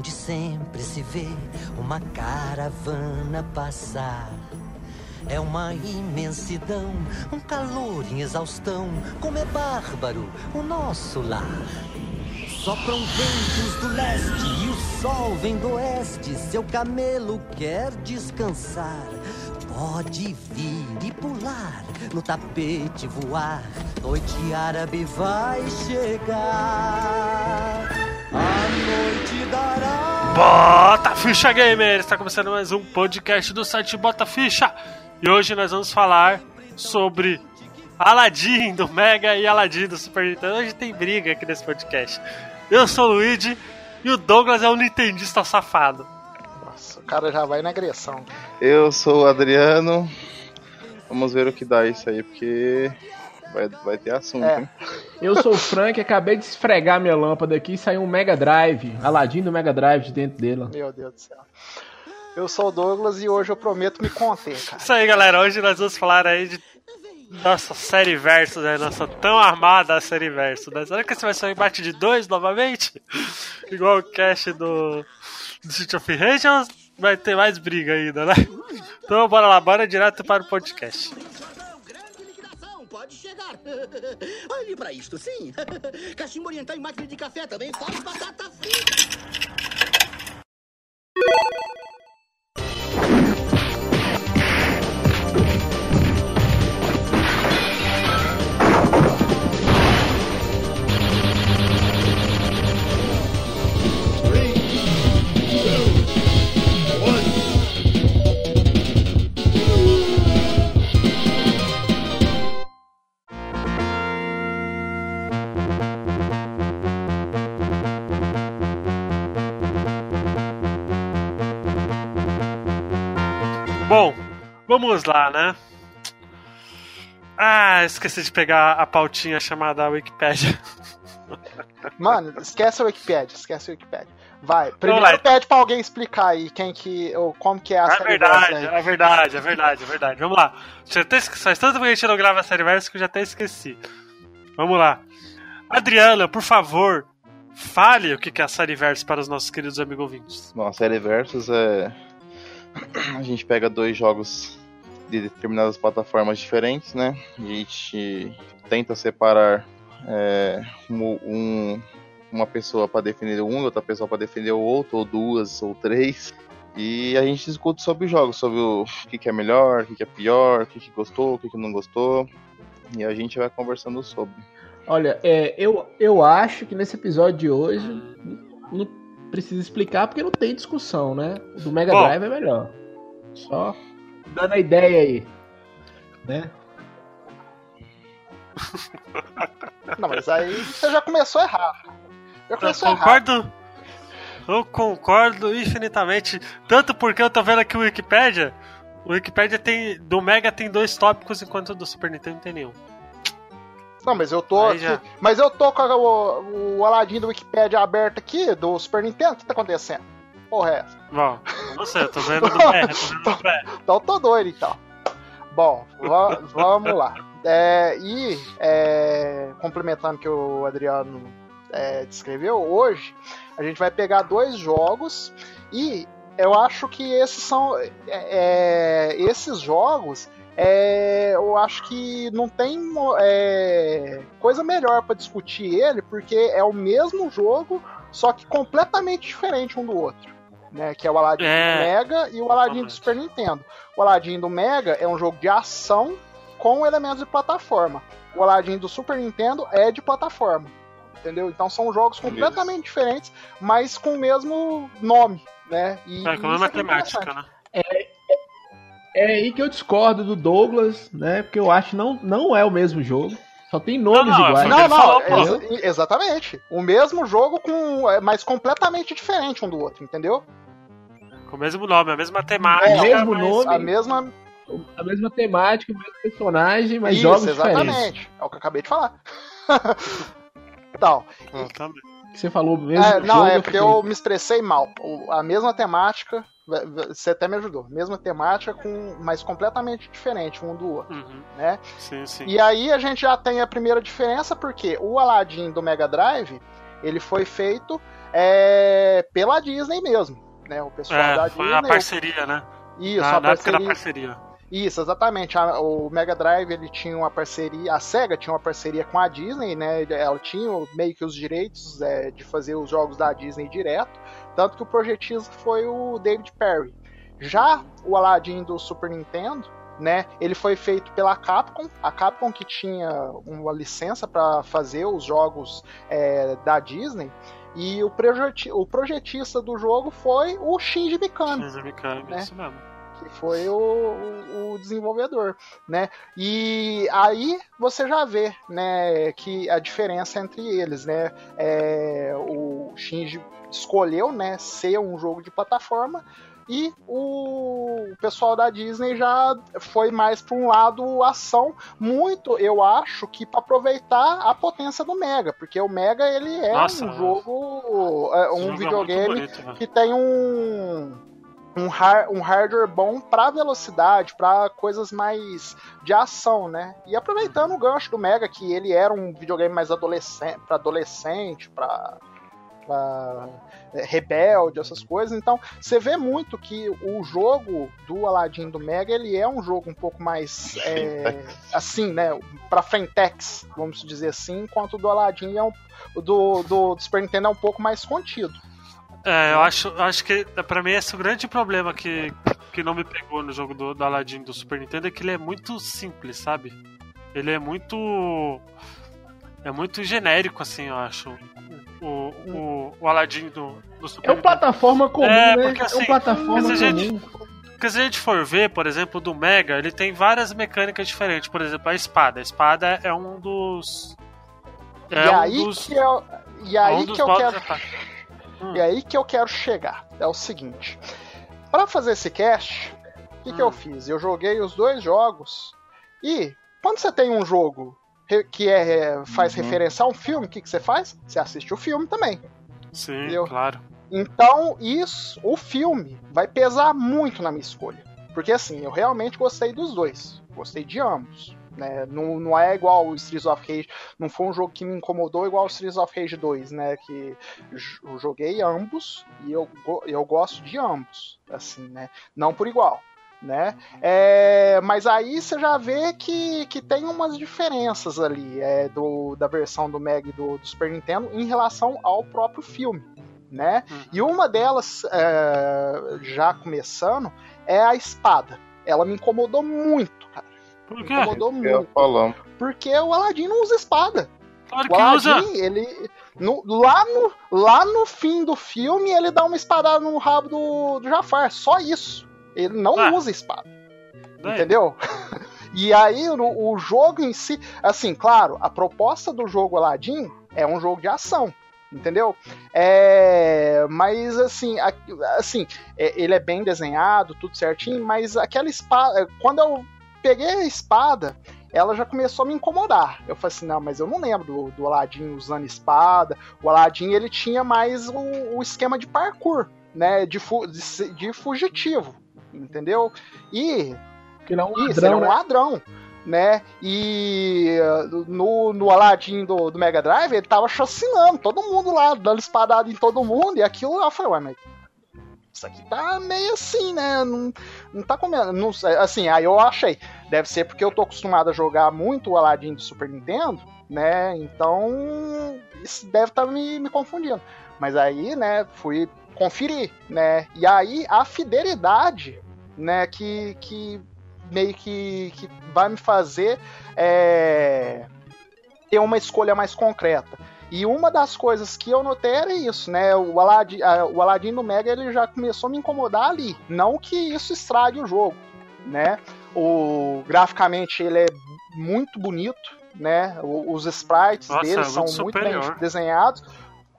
onde sempre se vê uma caravana passar. É uma imensidão, um calor em exaustão, como é bárbaro o nosso lar. Sopram ventos do leste e o sol vem do oeste. Seu camelo quer descansar. Pode vir e pular, no tapete voar. Noite árabe vai chegar. A noite dará. Bota Ficha Gamer! Está começando mais um podcast do site Bota Ficha. E hoje nós vamos falar sobre Aladdin do Mega e Aladdin do Super Nintendo. Hoje tem briga aqui nesse podcast. Eu sou o Luigi e o Douglas é um nintendista safado. Nossa, o cara já vai na agressão. Eu sou o Adriano. Vamos ver o que dá isso aí, porque vai, vai ter assunto, É. hein? Eu sou o Frank, acabei de esfregar minha lâmpada aqui e saiu um Mega Drive, Aladdin do Mega Drive de dentro dele. Meu Deus do céu. Eu sou o Douglas e hoje eu prometo me conter, cara. Isso aí, galera. Hoje nós vamos falar aí de nossa série versus, né? Nossa tão armada série versus. Né? Será que esse vai ser um embate de dois novamente? Igual o cast do, do City of Rage ou vai ter mais briga ainda, né? Então bora lá, bora direto para o podcast. Pode chegar. Olhe pra isto, sim. Cachimbo oriental e máquina de café também, fora batata frita. Vamos lá, né? Ah, esqueci de pegar a pautinha chamada Wikipedia. Mano, esquece a Wikipedia, esquece a Wikipedia. Vai, primeiro pede pra alguém explicar aí quem que, ou como que é a É série verdade, é verdade, é verdade, é verdade. Vamos lá. Já até esque- Faz tanto que a gente não grava a série verso que eu já até esqueci. Vamos lá. Adriana, por favor, fale o que que é a série verso para os nossos queridos amigos ouvintes. Bom, a série Versus é. A gente pega dois jogos de determinadas plataformas diferentes, né? A gente tenta separar é, um, um- uma pessoa para defender um, outra pessoa para defender o outro, ou duas, ou três. E a gente discute sobre os jogos, sobre o que, que é melhor, o que, que é pior, o que, que gostou, o que, que não gostou. E a gente vai conversando sobre. Olha, é, eu, eu acho que nesse episódio de hoje não precisa explicar porque não tem discussão, né? O do Mega Bom. Drive é melhor. Só dando a ideia aí. Né? Não, mas aí você já começou errado. Já Eu começou errado. concordo. Eu concordo infinitamente. Tanto porque eu tô vendo aqui o Wikipedia. O Wikipedia tem. Do Mega tem dois tópicos, enquanto do Super Nintendo não tem nenhum. Não, mas eu tô aqui, já. mas eu tô com a- o, o Aladdin do Wikipedia aberto aqui, do Super Nintendo, o que tá acontecendo? Porra, é essa? Bom, eu tô vendo do Mega, tô vendo do Mega. Então tô doido então. Bom, va- vamos lá. É, e é, complementando o que o Adriano é, descreveu, hoje a gente vai pegar dois jogos e eu acho que esses são. é, é, esses jogos. é, eu acho que não tem é, coisa melhor pra discutir ele, porque é o mesmo jogo, só que completamente diferente um do outro. Né, que é o Aladdin É, do Mega e o Aladdin do. Super Nintendo. O Aladdin do Mega é um jogo de ação com elementos de plataforma. O Aladdin do Super Nintendo é de plataforma. Entendeu? Então são jogos completamente diferentes, mas com o mesmo nome, né? E, É, com a mesma é é temática, né? É aí que eu discordo do Douglas, né? Porque eu acho que não, não é o mesmo jogo. Só tem nomes Não, não, iguais. foi- Não, não, falou, exa- exatamente. O mesmo jogo com, é, mas completamente diferente um do outro, entendeu? Com o mesmo nome, a mesma temática. É, o mesmo mas- nome. A mesma. A mesma temática, o mesmo personagem, mas Isso, jogos diferentes. exatamente. É o que eu acabei de falar. então, Eu também. Você falou mesmo. É, não, jogo, é porque eu me estressei mal. A mesma temática, você até me ajudou. Mesma temática, com, mas completamente diferente um do outro, Uhum. né? Sim, sim. E aí a gente já tem a primeira diferença, porque o Aladdin do Mega Drive, ele foi feito é, pela Disney mesmo. Né? O pessoal É, da foi Disney. a parceria, né? Isso, na, a na época da parceria. Isso, exatamente. A- o Mega Drive ele tinha uma parceria, a Sega tinha uma parceria com a Disney, né? Ela tinha meio que os direitos é, de fazer os jogos da Disney direto, tanto que o projetista foi o David Perry. Já o Aladdin do Super Nintendo, né? Ele foi feito pela Capcom, a Capcom que tinha uma licença para fazer os jogos é, da Disney. E o projetista do jogo foi o Shinji Mikami Shinji Mikami, né? isso mesmo. Que foi o, o- o desenvolvedor, né? E aí você já vê, né, que a diferença entre eles, né? É, o Shinji escolheu, né, ser um jogo de plataforma e o pessoal da Disney já foi mais para um lado ação, muito, eu acho que para aproveitar a potência do Mega, porque o Mega ele é Nossa, um jogo, é, Esse um jogo é videogame bonito, né? que tem um um, har- um hardware bom para velocidade, para coisas mais de ação, né? E aproveitando o gancho do Mega, que ele era um videogame mais adolescente, para adolescente, para rebelde, essas coisas. Então, você vê muito que o jogo do Aladdin do Mega, ele é um jogo um pouco mais é, assim, né, para frentex, vamos dizer assim, enquanto o do Aladdin é um do, do, do Super Nintendo é um pouco mais contido. É, eu acho, acho que pra mim esse é o grande problema que, que não me pegou no jogo do, do Aladdin do Super Nintendo é que ele é muito simples, sabe? Ele é muito. É muito genérico, assim, eu acho. O, o, o Aladdin do, do Super É um Nintendo. plataforma comum, É, né? porque é assim, um plataforma a gente- comum. Porque se a gente for ver, por exemplo, do Mega, ele tem várias mecânicas diferentes. Por exemplo, a espada. A espada é um dos. É e um aí dos. que eu, e é aí um dos que eu modos quero. Hum. E aí que eu quero chegar. É o seguinte. Para fazer esse cast, o que, que Hum. eu fiz? Eu joguei os dois jogos. E quando você tem um jogo que é, faz Uhum. referência a um filme, o que, que você faz? Você assiste o filme também. Sim, Entendeu? claro. Então, isso, o filme vai pesar muito na minha escolha. Porque assim, eu realmente gostei dos dois. Gostei de ambos. Né? Não, não é igual o Streets of Rage. Não foi um jogo que me incomodou igual o Streets of Rage 2, né? Que eu joguei ambos e eu, eu gosto de ambos. Assim, né? Não por igual. Né? É, mas aí você já vê que, que tem umas diferenças ali é, do, da versão do Mega e do, do Super Nintendo em relação ao próprio filme. Né? Uhum. E uma delas, é, já começando, é a espada. Ela me incomodou muito, cara. Por Me quê? incomodou muito. falando. Porque o Aladdin não usa espada. Claro O que usa. Aladdin, ele. no- lá, no, lá no fim do filme, ele dá uma espadada no rabo do, do Jafar. Só isso. Ele não Ah. usa espada. Daí. Entendeu? E aí, o, o jogo em si. Assim, claro, a proposta do jogo Aladdin é um jogo de ação. Entendeu? É, mas assim, a- assim, é, ele é bem desenhado, tudo certinho, mas aquela espada. Quando eu peguei a espada, ela já começou a me incomodar. Eu falei assim, não, mas eu não lembro do, do Aladdin usando espada. O Aladdin ele tinha mais o, o esquema de parkour, né? De, fu- de, de fugitivo. Entendeu? E Porque ele é um isso, ele é ladrão, um né? ladrão, né? E uh, no, no Aladdin do, do Mega Drive, ele tava chacinando todo mundo lá, dando espadada em todo mundo, e aquilo eu falei, ué, mas isso aqui tá meio assim, né? Não, não tá comendo. Não, assim, aí eu achei. Deve ser porque eu tô acostumado a jogar muito o Aladdin do Super Nintendo, né? Então, isso deve estar me, me confundindo. Mas aí, né, fui conferir, né? E aí a fidelidade, né, que, que meio que, que vai me fazer é, ter uma escolha mais concreta. E uma das coisas que eu notei era isso, né? O Aladdin, o Aladdin do Mega ele já começou a me incomodar ali. Não que isso estrague o jogo, né? O, graficamente ele é muito bonito, né? Os sprites Nossa, dele é são muito muito bem desenhados.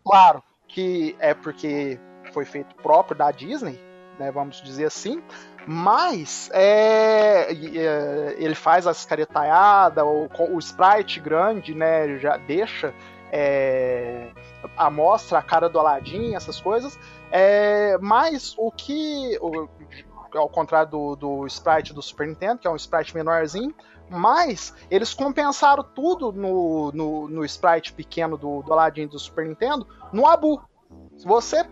Claro que é porque foi feito próprio da Disney, né? Vamos dizer assim. Mas é, é, ele faz as caretaiadas, o, o sprite grande, né? Já deixa é, a mostra a cara do Aladdin, essas coisas. É, mas o que, o- ao contrário do, do sprite do Super Nintendo, que é um sprite menorzinho, mas eles compensaram tudo no, no, no sprite pequeno do, do Aladdin do Super Nintendo no Abu. Se você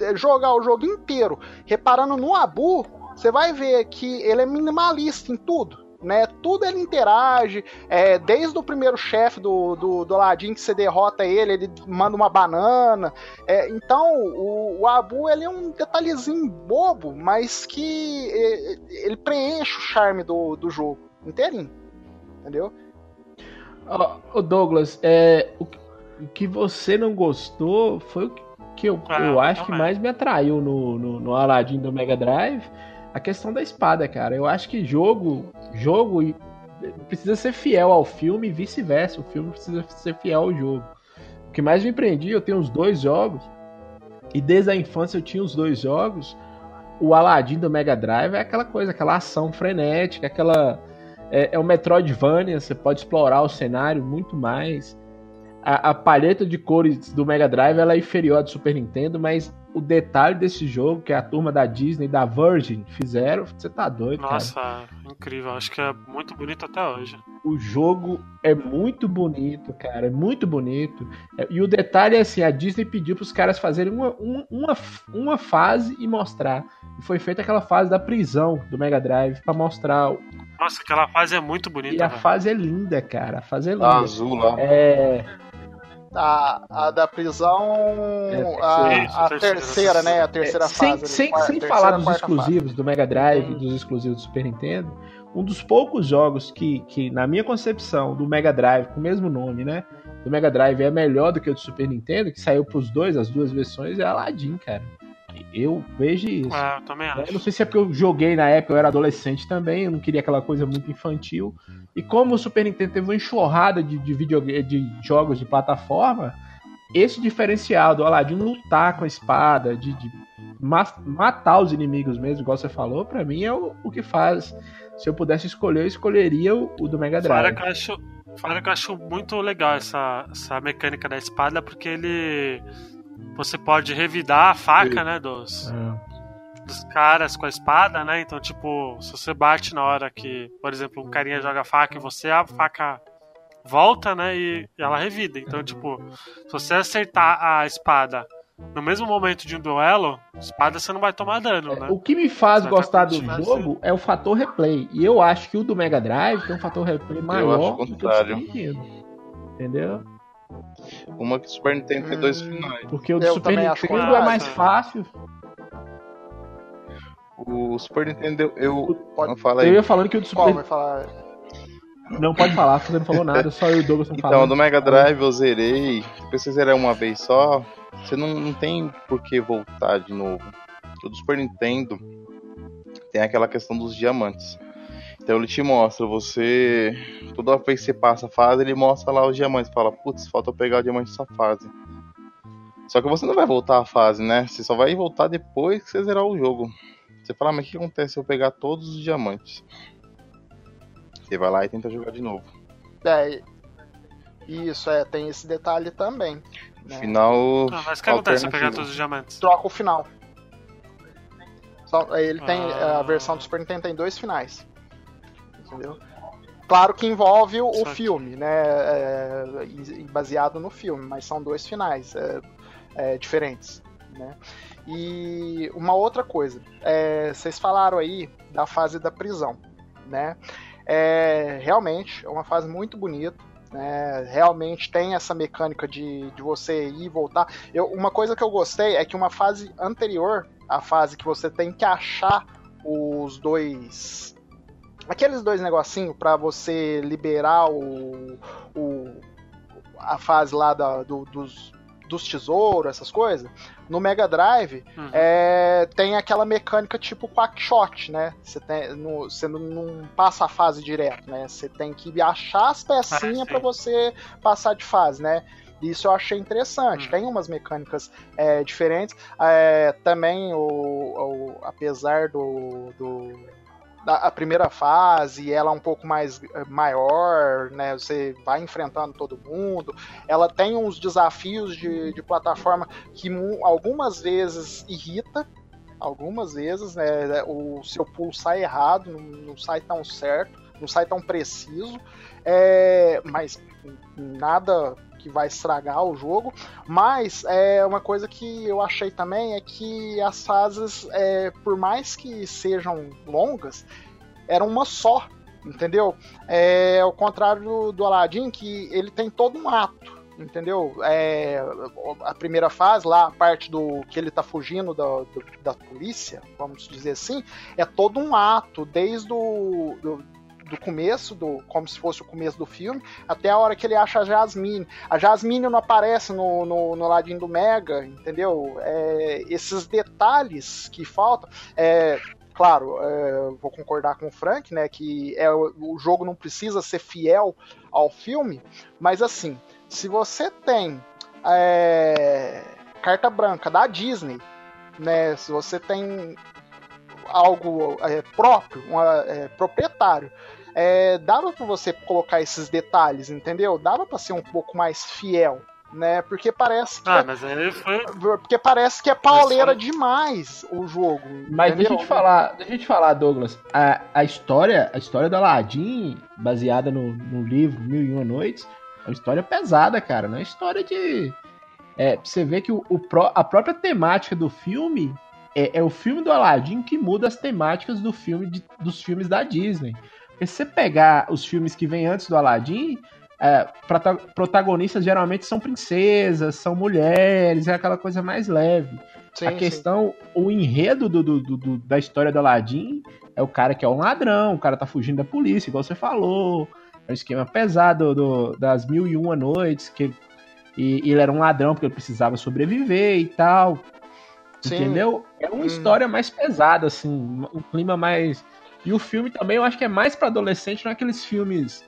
é, jogar o jogo inteiro reparando no Abu, você vai ver que ele é minimalista em tudo. Né, tudo ele interage, é, desde o primeiro chefe do, do, do Aladdin que você derrota ele, ele manda uma banana. É, então, o, o, Abu ele é um detalhezinho bobo, mas que é, ele preenche o charme do, do jogo inteirinho. Entendeu? Oh, Douglas, é, o, o que você não gostou foi o que eu, ah, eu acho que mais me atraiu no, no, no Aladdin do Mega Drive a questão da espada, cara. Eu acho que jogo, jogo precisa ser fiel ao filme e vice-versa. O filme precisa ser fiel ao jogo. O que mais me prendi, eu tenho os dois jogos. E desde a infância eu tinha os dois jogos. O Aladdin do Mega Drive é aquela coisa, aquela ação frenética, aquela. É, é o Metroidvania, você pode explorar o cenário muito mais a, a, paleta de cores do Mega Drive ela é inferior à do Super Nintendo, mas o detalhe desse jogo, que é a turma da Disney da Virgin fizeram, você tá doido, Nossa, cara. incrível. Acho que é muito bonito até hoje. O jogo é muito bonito, cara. É muito bonito. É, e o detalhe é assim, a Disney pediu pros caras fazerem uma, uma, uma fase e mostrar. E foi feita aquela fase da prisão do Mega Drive para mostrar nossa, aquela fase é muito bonita. E a velho. fase é linda, cara. A fase é linda. A azul lá. É. A, a da prisão. É, a, isso, a, terceira, terceira, né? A terceira é, fase. Sem, sem, sem falar dos exclusivos fase. do Mega Drive, hum. dos exclusivos do Super Nintendo. Um dos poucos jogos que, que, na minha concepção, do Mega Drive, com o mesmo nome, né? Do Mega Drive é melhor do que o do Super Nintendo, que saiu pros dois, as duas versões, é Aladdin, cara. Eu vejo isso. É, eu também acho. Eu não sei se é porque eu joguei na época, eu era adolescente também, eu não queria aquela coisa muito infantil. E como o Super Nintendo teve uma enxurrada de, de, video, de jogos de plataforma, esse diferencial do Aladdin lutar com a espada, de, de matar os inimigos mesmo, igual você falou, para mim é o, o, que faz. Se eu pudesse escolher, eu escolheria o, o do Mega Drive. Fora que eu acho, fora que eu acho muito legal essa, essa mecânica da espada, porque ele você pode revidar a faca, Sim. né, dos, é. dos caras com a espada, né? Então, tipo, se você bate na hora que, por exemplo, um carinha joga a faca e você, a faca volta, né, e, ela revida. Então, tipo, se você acertar a espada no mesmo momento de um duelo, espada você não vai tomar dano, né? O que me faz gostar do jogo é o fator replay. E eu acho que o do Mega Drive tem um fator replay maior do que o do Entendeu? Uma que o Super Nintendo tem dois hum, finais. Porque o do Super Nintendo é mais fácil. O Super Nintendo, eu. Pode, não fala aí. Eu ia falando que o do Super vai falar? Não pode falar, você não falou nada, só eu e o Douglas não Então, falando. do Mega Drive eu zerei. Depois você zerar uma vez só, você não, não tem por que voltar de novo. O do Super Nintendo tem aquela questão dos diamantes. Então ele te mostra, você. Toda vez que você passa a fase, ele mostra lá os diamantes. Fala, putz, falta pegar o diamante dessa fase. Só que você não vai voltar a fase, né? Você só vai voltar depois que você zerar o jogo. Você fala, mas o que acontece se eu pegar todos os diamantes? Você vai lá e tenta jogar de novo. É, isso, é, tem esse detalhe também. Né? Final. Ah, mas o que acontece se eu pegar todos os diamantes? Troca o final. Ele tem ah. a versão do Super Nintendo tem dois finais entendeu? Claro que envolve o, o filme, né? É, baseado no filme, mas são dois finais é, é, diferentes, né? E uma outra coisa, é, vocês falaram aí da fase da prisão, né? É, realmente é uma fase muito bonita, né? Realmente tem essa mecânica de, de você ir e voltar. Eu, uma coisa que eu gostei é que uma fase anterior à fase que você tem que achar os dois aqueles dois negocinhos para você liberar o, o, a fase lá da, do, dos, dos tesouros, essas coisas, no Mega Drive uhum. é, tem aquela mecânica tipo Quackshot, né? Você, tem, no, você não, não, passa a fase direto, né? Você tem que achar as pecinhas ah, para você passar de fase, né? Isso eu achei interessante. Uhum. Tem umas mecânicas é, diferentes. É, também, o, o, apesar do, do a primeira fase, ela é um pouco mais eh, maior, né? Você vai enfrentando todo mundo. Ela tem uns desafios de, de plataforma que algumas vezes irrita, algumas vezes, né? O seu pulo sai errado, não, não sai tão certo, não sai tão preciso. É, mas nada que vai estragar o jogo, mas é uma coisa que eu achei também é que as fases, é, por mais que sejam longas, eram uma só, entendeu? É ao contrário do, do Aladdin, que ele tem todo um ato entendeu? É, a primeira fase, lá, a parte do que ele tá fugindo da, do, da polícia, vamos dizer assim, é todo um ato, desde o do, do começo, do, como se fosse o começo do filme, até a hora que ele acha a Jasmine. A Jasmine não aparece no, no, no ladinho do Mega, entendeu? É, esses detalhes que faltam. É, claro, é, vou concordar com o Frank, né, que é, o jogo não precisa ser fiel ao filme, mas assim, se você tem é, carta branca da Disney, né, se você tem algo é, próprio, uma, é, proprietário, é, dava para você colocar esses detalhes, entendeu? Dava para ser um pouco mais fiel, né? Porque parece que ah, é, foi... porque parece que é pauleira foi... demais o jogo. Mas entendeu? deixa eu te falar, deixa eu te falar, Douglas, a, a história, a história do Aladdin, baseada no, no livro Mil e Uma Noites, é uma história pesada, cara. Não é história de. É, você vê que o, o a própria temática do filme é, é, o filme do Aladdin que muda as temáticas do filme de, dos filmes da Disney. Porque se você pegar os filmes que vêm antes do Aladdin, é, protagonistas geralmente são princesas, são mulheres, é aquela coisa mais leve. Sim, a questão, sim. o enredo do, do, do, da história do Aladdin é o cara que é um ladrão, o cara tá fugindo da polícia, igual você falou. É um esquema pesado do, das mil e uma noites, que e, ele era um ladrão porque ele precisava sobreviver e tal. Sim. Entendeu? É uma hum. história mais pesada, assim, um clima mais. E o filme também eu acho que é mais para adolescente, não é aqueles filmes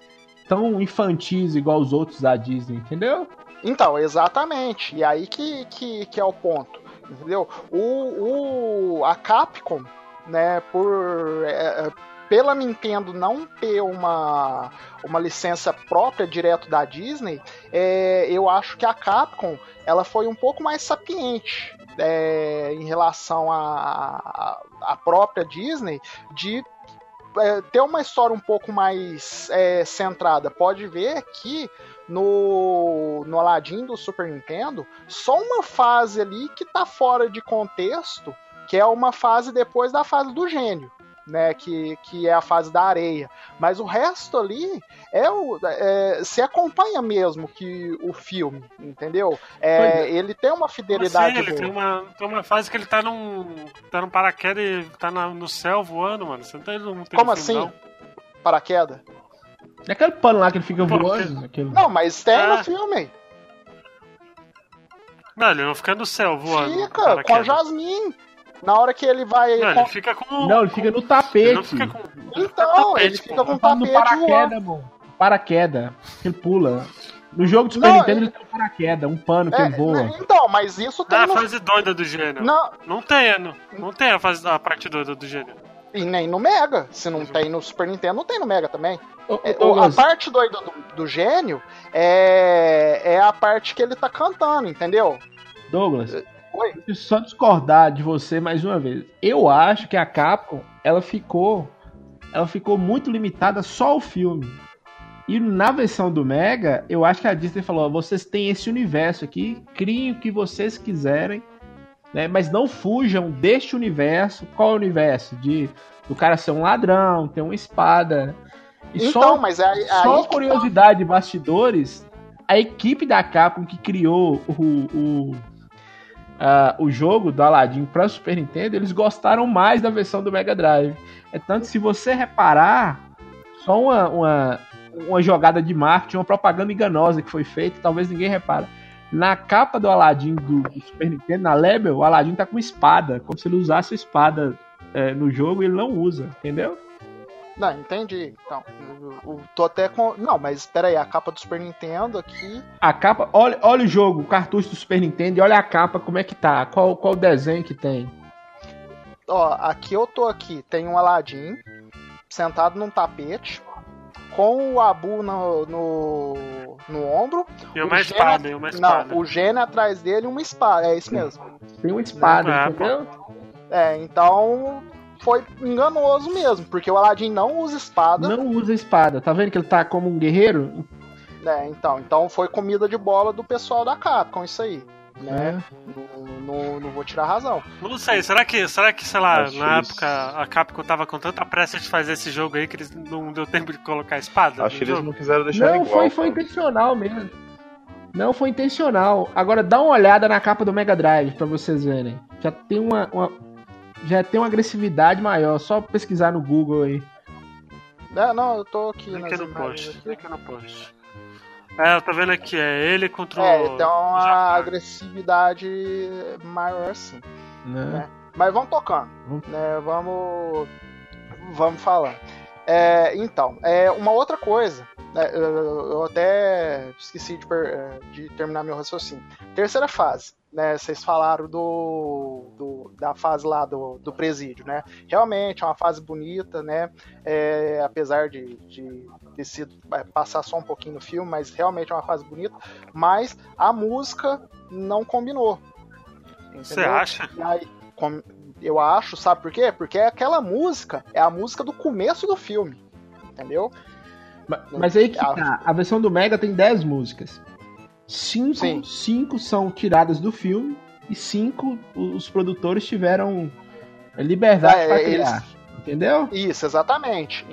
tão infantis igual os outros da Disney, entendeu? Então, exatamente. E aí que, que, que é o ponto. Entendeu? O, o, a Capcom, né, por. É, é pela Nintendo não ter uma, uma licença própria direto da Disney, é, eu acho que a Capcom ela foi um pouco mais sapiente é, em relação à própria Disney de é, ter uma história um pouco mais é, centrada. Pode ver que no, no Aladdin do Super Nintendo, só uma fase ali que tá fora de contexto, que é uma fase depois da fase do gênio né, que, que é a fase da areia. Mas o resto ali é o, é, se acompanha mesmo que o filme, entendeu? É, é. ele tem uma fidelidade. Ele tem uma, tem uma fase que ele tá num, tá num paraquedas e tá na, no céu voando, mano. Você não tem, não tem Como assim? Não. Paraquedas? É aquele pano lá que ele fica Pô, voando. Aquele... Não, mas tem no é. filme. Não, ele não fica no céu voando. Fica, com a Jasmine. Na hora que ele vai. Não, ele fica com. Não, ele fica no tapete. Ele fica com... Então, ele fica com o tapete. No paraquedas, mano. Paraquedas. Ele pula. No jogo do Super não, Nintendo ele tem um paraquedas, um pano que é, ele voa. Então, mas isso tem. Ah, no... a fase doida do gênio. Não, não tem, não, não tem a, fase, a parte doida do gênio. E nem no Mega. Se não tem no Super Nintendo, não tem no Mega também. é, a parte doida do, do, gênio é, é a parte que ele tá cantando, entendeu? Douglas, Oi? Só discordar de você mais uma vez. Eu acho que a Capcom, ela ficou ela ficou muito limitada só ao filme. E na versão do Mega, eu acho que a Disney falou: vocês têm esse universo aqui, criem o que vocês quiserem, né? Mas não fujam deste universo. Qual é o universo? De do cara ser um ladrão, ter uma espada. E então, só, mas aí, só aí curiosidade, tá... bastidores, a equipe da Capcom que criou o, o uh, o jogo do Aladdin para Super Nintendo, eles gostaram mais da versão do Mega Drive. É tanto se você reparar, só uma, uma, uma jogada de marketing, uma propaganda enganosa que foi feita, talvez ninguém repara. Na capa do Aladdin do, do Super Nintendo, na Label, o Aladdin tá com espada, como se ele usasse a espada é, no jogo e ele não usa, entendeu? Não, entendi. Então, eu, tô até com. Não, mas espera aí, a capa do Super Nintendo aqui. A capa, olha, olha o jogo, o cartucho do Super Nintendo e olha a capa, como é que tá? Qual, qual o desenho que tem? Ó, aqui eu tô aqui, tem um Aladdin sentado num tapete com o Abu no, no, no ombro. E uma espada, e uma espada. Não, o Gene atrás dele uma espada, é isso mesmo. Tem uma espada, é, entendeu? É, então foi enganoso mesmo, porque o Aladdin não usa espada. Não usa espada. Tá vendo que ele tá como um guerreiro? É, então, então foi comida de bola do pessoal da Capcom, isso aí. Né? É. Não, não, não vou tirar razão. Não sei, será que, será que sei lá, Acho na isso. época a Capcom tava com tanta pressa de fazer esse jogo aí que eles não deu tempo de colocar a espada? Acho que eles jogo? não quiseram deixar Não, igual. foi, foi intencional mesmo. Não foi intencional. Agora dá uma olhada na capa do Mega Drive pra vocês verem. Já tem uma, uma- já tem uma agressividade maior. Só pesquisar no Google aí. É, não, eu tô aqui Link no post, aqui. link no post. É, eu tô vendo aqui, é ele contra o. É, tem uma Japão. agressividade maior sim. Né? Mas vamos tocando, Vamos. né? Vamos, vamos falando. É, então, é, uma outra coisa, né, eu, eu até esqueci de, eh, de terminar meu raciocínio. Terceira fase, né? Vocês falaram do, do- da fase lá do, do presídio, né? Realmente é uma fase bonita, né? É, apesar de, de ter sido é, passar só um pouquinho no filme, mas realmente é uma fase bonita. Mas a música não combinou. Você acha? E aí, com- eu acho, sabe por quê? Porque aquela música é a música do começo do filme. Entendeu? Ma- Mas aí que tá. A versão do Mega tem 10 músicas. Cinco, Sim. cinco são tiradas do filme e cinco os produtores tiveram liberdade É, eles- criar. Entendeu? Isso, exatamente.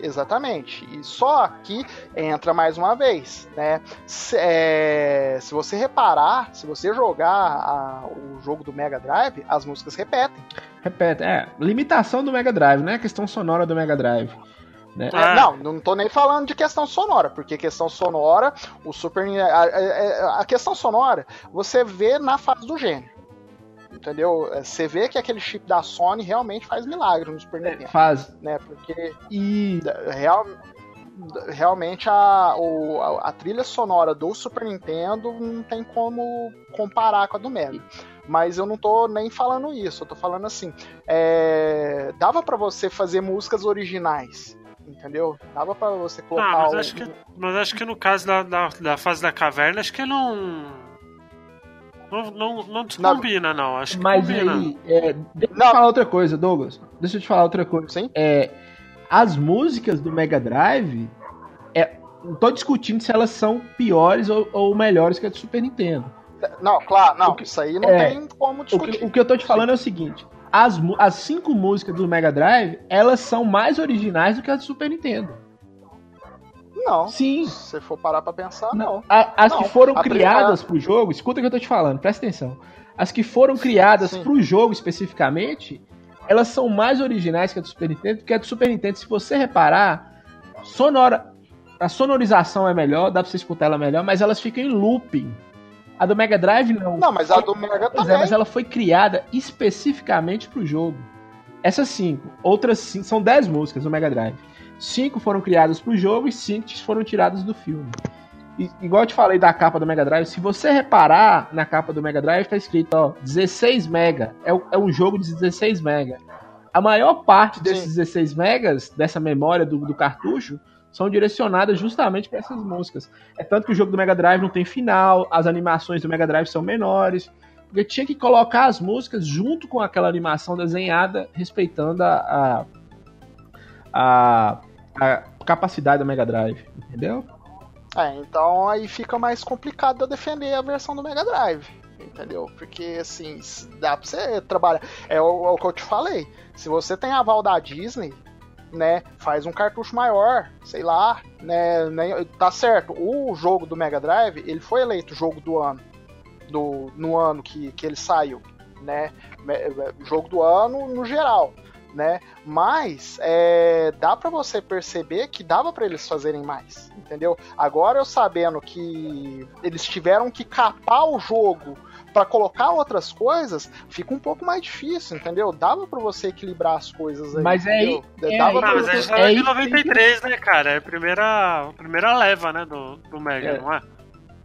Exatamente. E só que entra mais uma vez, né? Se, é, se você reparar, se você jogar a- o jogo do Mega Drive, as músicas repetem. Repete, é. Limitação do Mega Drive, não é questão sonora do Mega Drive. Né? Ah. É, não, não tô nem falando de questão sonora, porque questão sonora, o Super a, a- a questão sonora, você vê na fase do gênio. Entendeu? É, Você vê que aquele chip da Sony realmente faz milagre no Super Nintendo, Faz. né? Porque E real, realmente a, o- a, a trilha sonora do Super Nintendo não tem como comparar com a do Mega. Mas eu não tô nem falando isso, eu tô falando assim, é, dava pra você fazer músicas originais, entendeu? Dava pra você colocar Ah, mas um- acho que, mas acho que no caso da, da, da fase da caverna, acho que não. Não, não, não descombina, não. Acho que Mas combina. aí, é, deixa eu Não. te falar outra coisa, Douglas. Deixa eu te falar outra coisa. Sim? É, as músicas do Mega Drive, é, não tô discutindo se elas são piores ou, ou melhores que a do Super Nintendo. Não, claro, não, O que- isso aí não é, tem como O discutir. que, o que eu tô te falando é o seguinte: as, as cinco músicas do Mega Drive, elas são mais originais do que as do Super Nintendo. Não, Sim. se você for parar pra pensar, não. A- as Não, que foram a criadas pro jogo, escuta o que eu tô te falando, presta atenção. As que foram criadas Sim. pro jogo especificamente, elas são mais originais que a do Super Nintendo, porque a do Super Nintendo, se você reparar, sonora, a sonorização é melhor, dá pra você escutar ela melhor, mas elas ficam em looping. A do Mega Drive não. Não, mas a do Mega Pois é, também. mas ela foi criada especificamente pro jogo. Essas cinco. Outras cinco. São dez músicas do Mega Drive. Cinco foram criadas pro jogo e cinco foram tiradas do filme. E, igual eu te falei da capa do Mega Drive, se você reparar na capa do Mega Drive, tá escrito, ó, 16 mega. É, é um jogo de 16 mega. A maior parte desses Sim. 16 megas, dessa memória do, do cartucho, são direcionadas justamente para essas músicas. É tanto que o jogo do Mega Drive não tem final, as animações do Mega Drive são menores. Porque tinha que colocar as músicas junto com aquela animação desenhada, respeitando a, a, a, a capacidade do Mega Drive, entendeu? É, então aí fica mais complicado eu defender a versão do Mega Drive. Entendeu? Porque assim, dá pra você trabalhar. É o, é o que eu te falei. Se você tem aval da Disney, né? Faz um cartucho maior, sei lá, né? nem- Tá certo. O jogo do Mega Drive, ele foi eleito jogo do ano. Do, no ano que, que ele saiu, né? Jogo do ano no geral, né? Mas é, dá pra você perceber que dava pra eles fazerem mais, entendeu? Agora eu sabendo que eles tiveram que capar o jogo pra colocar outras coisas, fica um pouco mais difícil, entendeu? Dava pra você equilibrar as coisas aí. Mas é aí- entendeu? é Dava Ah, pra mas você- a gente tá É de isso que- 93, né, cara? É a primeira, a primeira leva, né, do, do Mega, É. não é?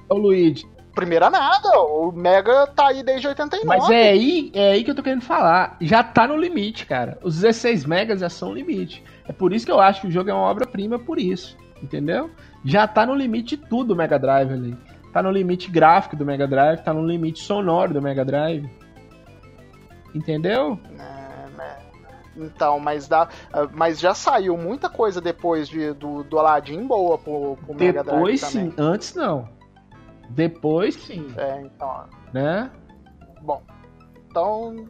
Ô Luigi, Primeira nada, o Mega tá aí desde 89. mas é aí, é aí que eu tô querendo falar. Já tá no limite, cara. Os 16 megas já são limite. É por isso que eu acho que o jogo é uma obra-prima por isso. Entendeu? Já tá no limite de tudo o Mega Drive ali. Tá no limite gráfico do Mega Drive, tá no limite sonoro do Mega Drive. Entendeu? É, né? Então, mas, dá, mas já saiu muita coisa depois de, do, do Aladdin boa pro, pro Mega Drive Depois sim, antes não. Depois sim. É, então. Né? Bom. Então,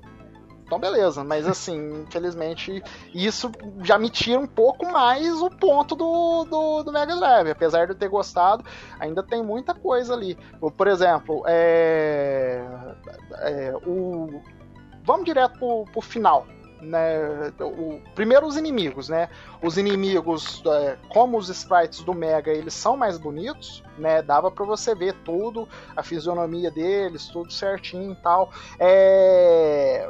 então, beleza, mas assim, infelizmente, isso já me tira um pouco mais o ponto do, do, do, Mega Drive. Apesar de eu ter gostado, ainda tem muita coisa ali. Por exemplo, é, é, o, vamos direto pro, pro final. Né, o, primeiro os inimigos, né? Os inimigos, é, como os sprites do Mega, eles são mais bonitos, né? Dava para você ver tudo, a fisionomia deles, tudo certinho e tal. É,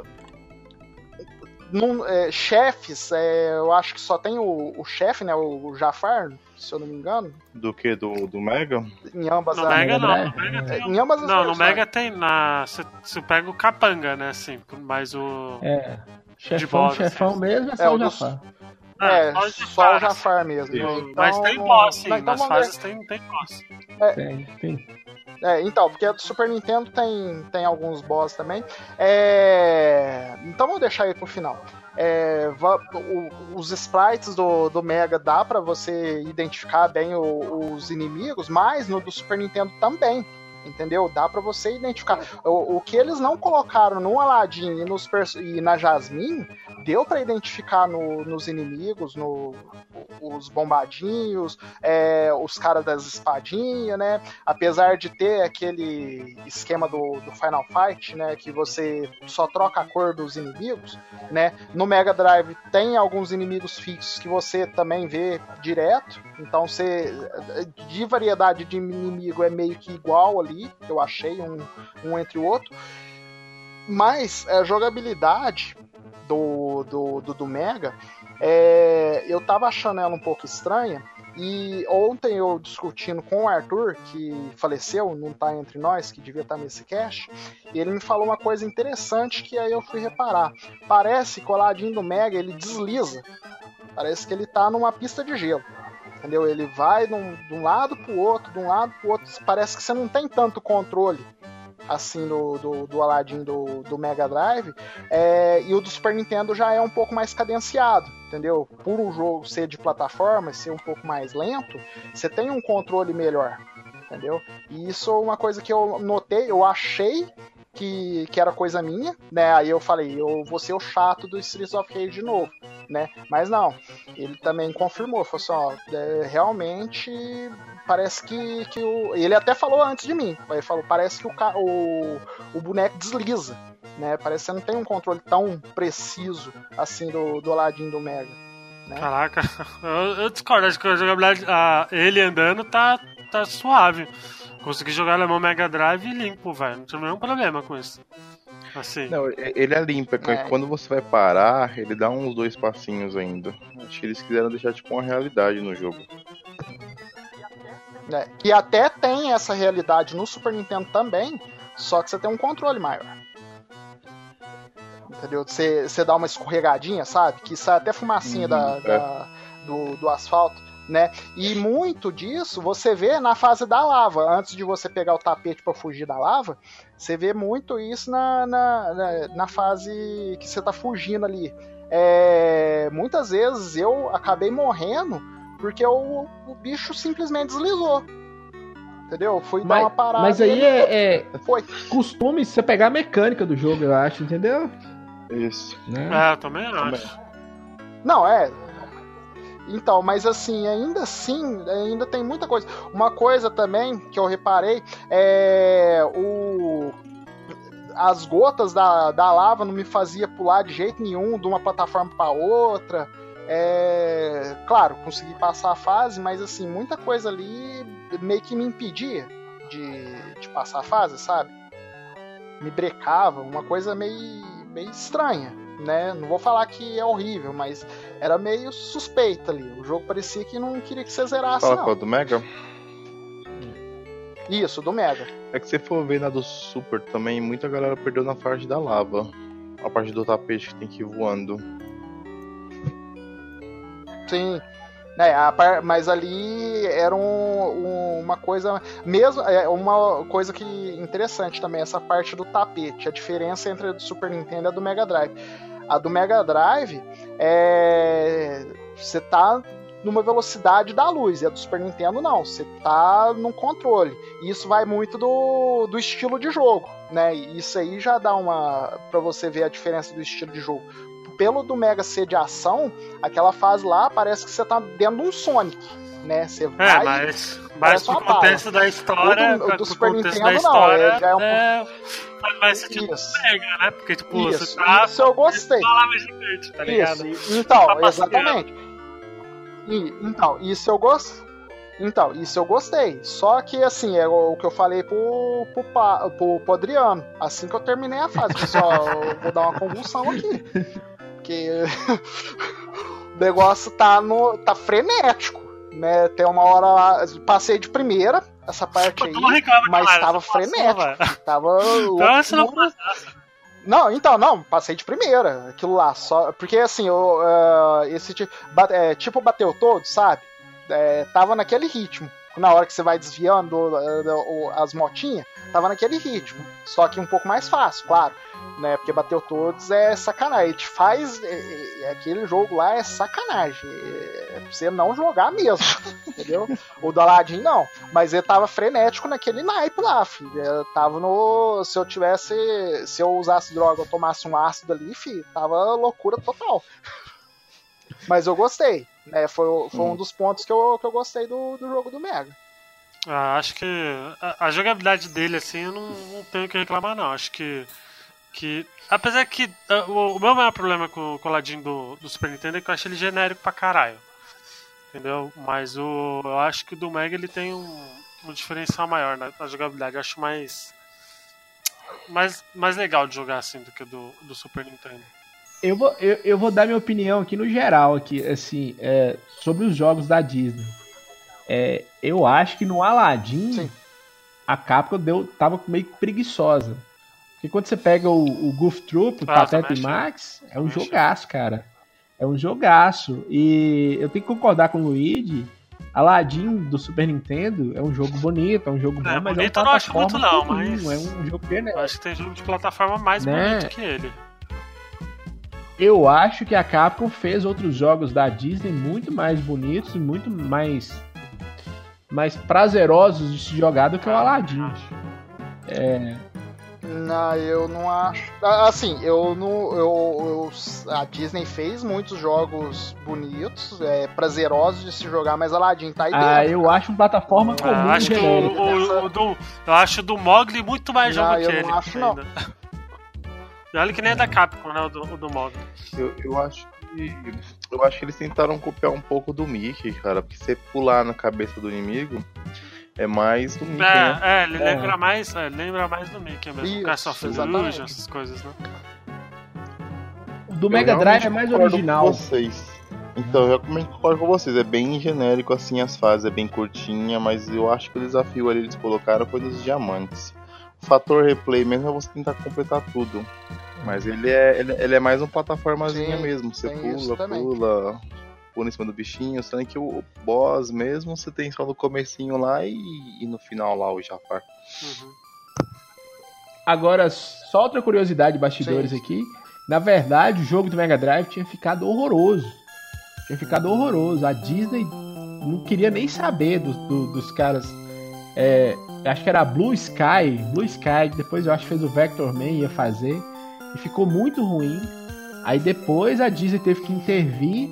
num, é, chefes, é, eu acho que só tem o, o chefe, né? O, o, Jafar, se eu não me engano. Do que? Do, do Mega? Em ambas no as Mega não. No Mega tem, em ambas não, no Mega tem na. Você pega o Capanga, né? Assim, mas o. É. Chefão, boss, chefão assim. mesmo é só é, o Jafar. É, ah, só o Jafar mesmo. Então, mas tem boss, sim. Então, nas fases tem, tem boss. É, tem, tem. É, então, porque a do Super Nintendo tem, tem alguns boss também. É... Então vou deixar aí pro final. É, o, os sprites do, do Mega dá para você identificar bem o, os inimigos, mas no do Super Nintendo também entendeu? Dá para você identificar. O, o, que eles não colocaram no Aladdin e, nos, e na Jasmine, deu para identificar no, nos inimigos, no, os bombadinhos, é, os caras das espadinhas, né? Apesar de ter aquele esquema do, do Final Fight, né? Que você só troca a cor dos inimigos, né? No Mega Drive tem alguns inimigos fixos que você também vê direto, então você de variedade de inimigo é meio que igual ali eu achei um, um entre o outro. Mas a jogabilidade do, do, do, do Mega, é, eu tava achando ela um pouco estranha. E ontem eu discutindo com o Arthur, que faleceu, não tá entre nós, que devia estar tá nesse cast, ele me falou uma coisa interessante que aí eu fui reparar. Parece que o Aladdin do Mega ele desliza. Parece que ele tá numa pista de gelo entendeu? Ele vai de um, de um lado pro outro, de um lado pro outro. Parece que você não tem tanto controle assim do, do, do Aladdin do, do Mega Drive é, e o do Super Nintendo já é um pouco mais cadenciado, entendeu? Por o jogo ser de plataforma, ser um pouco mais lento, você tem um controle melhor, entendeu? E isso é uma coisa que eu notei, eu achei que, que era coisa minha, né? Aí eu falei, eu vou ser o chato do Streets of Rage de novo, né? Mas não, ele também confirmou, falou assim, ó, é, realmente parece que, que o... Ele até falou antes de mim, ele falou, parece que o, o, o boneco desliza, né? Parece que não tem um controle tão preciso assim do, do Aladdin do Mega. Né? Caraca, eu, eu discordo, acho que a jogabilidade, a, ele andando tá, tá suave. Consegui jogar no Mega Drive limpo, velho. Não tive nenhum problema com isso. Assim. Não, ele é limpo. É. é. Quando você vai parar, ele dá uns dois passinhos ainda. Acho que eles quiseram deixar tipo uma realidade no jogo. É, que até tem essa realidade no Super Nintendo também, só que você tem um controle maior. Entendeu? Você, você dá uma escorregadinha, sabe? Que sai até fumacinha uhum, da, é. da, do, do asfalto né? E muito disso você vê na fase da lava. Antes de você pegar o tapete para fugir da lava, você vê muito isso na, na, na, na fase que você tá fugindo ali. É, muitas vezes eu acabei morrendo porque o, o bicho simplesmente deslizou. Entendeu? Fui mas, dar uma parada. Mas aí é, é Foi. costume você pegar a mecânica do jogo, eu acho, entendeu? Isso. Né? É, eu também acho. Não, é, então, mas assim, ainda assim, ainda tem muita coisa. Uma coisa também que eu reparei é o as gotas da, da lava não me fazia pular de jeito nenhum de uma plataforma para outra. É, claro, consegui passar a fase, mas assim, muita coisa ali meio que me impedia de, de passar a fase, sabe? Me brecava, uma coisa meio, meio estranha né? Não vou falar que é horrível, mas era meio suspeito ali. O jogo parecia que não queria que você zerasse, Fala não. do Mega? Isso, do Mega. É que se for ver na do Super também, muita galera perdeu na parte da lava. A parte do tapete que tem que ir voando. Sim. É, par... mas ali era um, um, uma coisa mesmo é uma coisa que interessante também essa parte do tapete a diferença entre a do Super Nintendo e a do Mega Drive A do Mega Drive é. Você tá numa velocidade da luz. E a do Super Nintendo não. Você tá num controle. E isso vai muito do, do estilo de jogo, né? E isso aí já dá uma. para você ver a diferença do estilo de jogo. Pelo do Mega ser de ação, aquela fase lá parece que você tá dentro de um Sonic. Né? Você É, vai, mas, mas pro contexto da história. Do- do pro Super contexto Nintendo da não, história, é- já é um é, faz mais sentido Isso. do Mega, né? Porque, tipo, Isso, você tá. isso eu gostei. Palavra gigante, tá ligado? Isso, então, Tá exatamente. E, então, isso eu gosto. Então, isso eu gostei. Só que, assim, é o, o que eu falei pro, pro, Pa- pro, pro Adriano. Assim que eu terminei a fase, pessoal, eu vou dar uma convulsão aqui. Porque o negócio tá, no, tá frenético. Né? Tem uma hora lá. Passei de primeira, essa parte aí. Reclama, mas cara, tava frenético. Tava Então, você não então, não, passei de primeira, aquilo lá, só. Porque assim, eu, ah, esse ti- ba- é, tipo bateu todo, sabe? É, tava naquele ritmo. Na hora que você vai desviando ah, as motinhas, tava naquele ritmo. Só que um pouco mais fácil, claro. Né? Porque bateu todos é sacanagem. Faz. é, é, é, aquele jogo lá é sacanagem. É, é pra você não jogar mesmo. entendeu? O do Aladdin não. Mas ele tava frenético naquele naipe lá, filho. Eu tava no. Se eu tivesse. Se eu usasse droga ou tomasse um ácido ali, filho, tava loucura total. Mas eu gostei. Né? Foi, foi um dos pontos que eu, que eu gostei do, do jogo do Mega. Ah, acho que a, a jogabilidade dele, assim, eu não, não tenho o que reclamar, não. Acho que. Que apesar que ah, o, o meu maior problema com o coladinho do, do Super Nintendo é que eu acho ele genérico pra caralho. Entendeu? Mas o, eu acho que o do Mega ele tem um, um diferencial maior na, na jogabilidade. Eu acho mais. Mais, mais legal de jogar assim do que o do, do Super Nintendo. Eu vou, eu, eu vou dar minha opinião aqui no geral, aqui, assim, é, sobre os jogos da Disney. É, eu acho que no Aladdin Sim. a Capcom deu, tava meio que preguiçosa. Porque quando você pega o, o Goof Troop, o Ah, Pateta e. Max, é um jogaço, cara. É um jogaço. E eu tenho que concordar com o Luigi. Aladdin do Super Nintendo é um jogo bonito, é um jogo bom, É, mas bonito é um eu não acho muito, não, mas- É um jogo genérico. acho que tem jogo de plataforma mais Né? bonito que ele. Eu acho que a Capcom fez outros jogos da Disney muito mais bonitos e muito mais mais prazerosos de se jogar do que o Aladdin. Não, eu não acho. Ah, Assim, eu não. Eu, eu- a Disney fez muitos jogos bonitos, é, prazerosos de se jogar, mas Aladdin tá aí Ah, dentro. eu acho um plataforma Ah, comum eu acho que o, o- o do, eu acho o do Mogli muito mais Não, jogo eu que não ele. acho, não. ainda. E olha que nem é da Capcom, né? O do, o do Mogli. Eu, eu acho que. Eu acho que eles tentaram copiar um pouco do Mickey, cara. Porque você pular na cabeça do inimigo é mais do Mickey, né? É, é, ele É. lembra mais, é, lembra mais do Mickey mesmo. Isso, of exatamente. Illusion, essas coisas, né? O do Eu Mega Drive é mais concordo original. Com vocês. Então, eu realmente concordo com vocês. É bem genérico assim as fases, é bem curtinha, mas eu acho que o desafio ali eles colocaram foi dos diamantes. O fator replay mesmo é você tentar completar tudo. Mas ele é, ele, ele é mais um plataformazinha Sim, mesmo. Você pula, também. pula, pula em cima do bichinho, sendo que o boss mesmo você tem só no comecinho lá e, e no final lá o Jafar. Uhum. Agora, só outra curiosidade de bastidores Sim. aqui. Na verdade, o jogo do Mega Drive tinha ficado horroroso. Tinha ficado horroroso. A Disney não queria nem saber do- do- dos caras. É, acho que era Blue Sky. Blue Sky, depois eu acho que fez o Vector Man, ia fazer. E ficou muito ruim. Aí depois a Disney teve que intervir.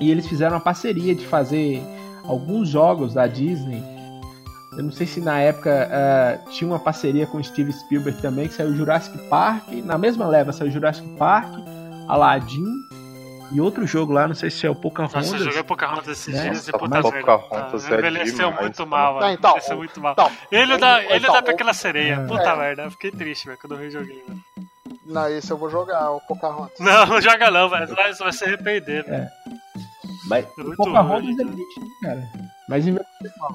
E eles fizeram uma parceria de fazer alguns jogos da Disney. Eu não sei se na época ah, tinha uma parceria com o Steve Spielberg também, que saiu Jurassic Park. Na mesma leva saiu Jurassic Park, Aladdin e outro jogo lá, não sei se é o Pocahontas. Nossa, eu joguei Pocahontas esses Né? dias e puta Pocahontas merda. é Envelheceu demais, muito mal, velho. então, Envelheceu o- muito mal. Então, Ele dá, ele então, dá o- pra aquela sereia. É. Puta É. merda, eu fiquei triste, velho, quando eu rejoguei, velho. Não, esse eu vou jogar, o Pocahontas. Não, não joga não, velho. Você vai- Você vai se arrepender, velho. Mas É muito Pocahontas ruim. é bonitinho, cara. Mas mal.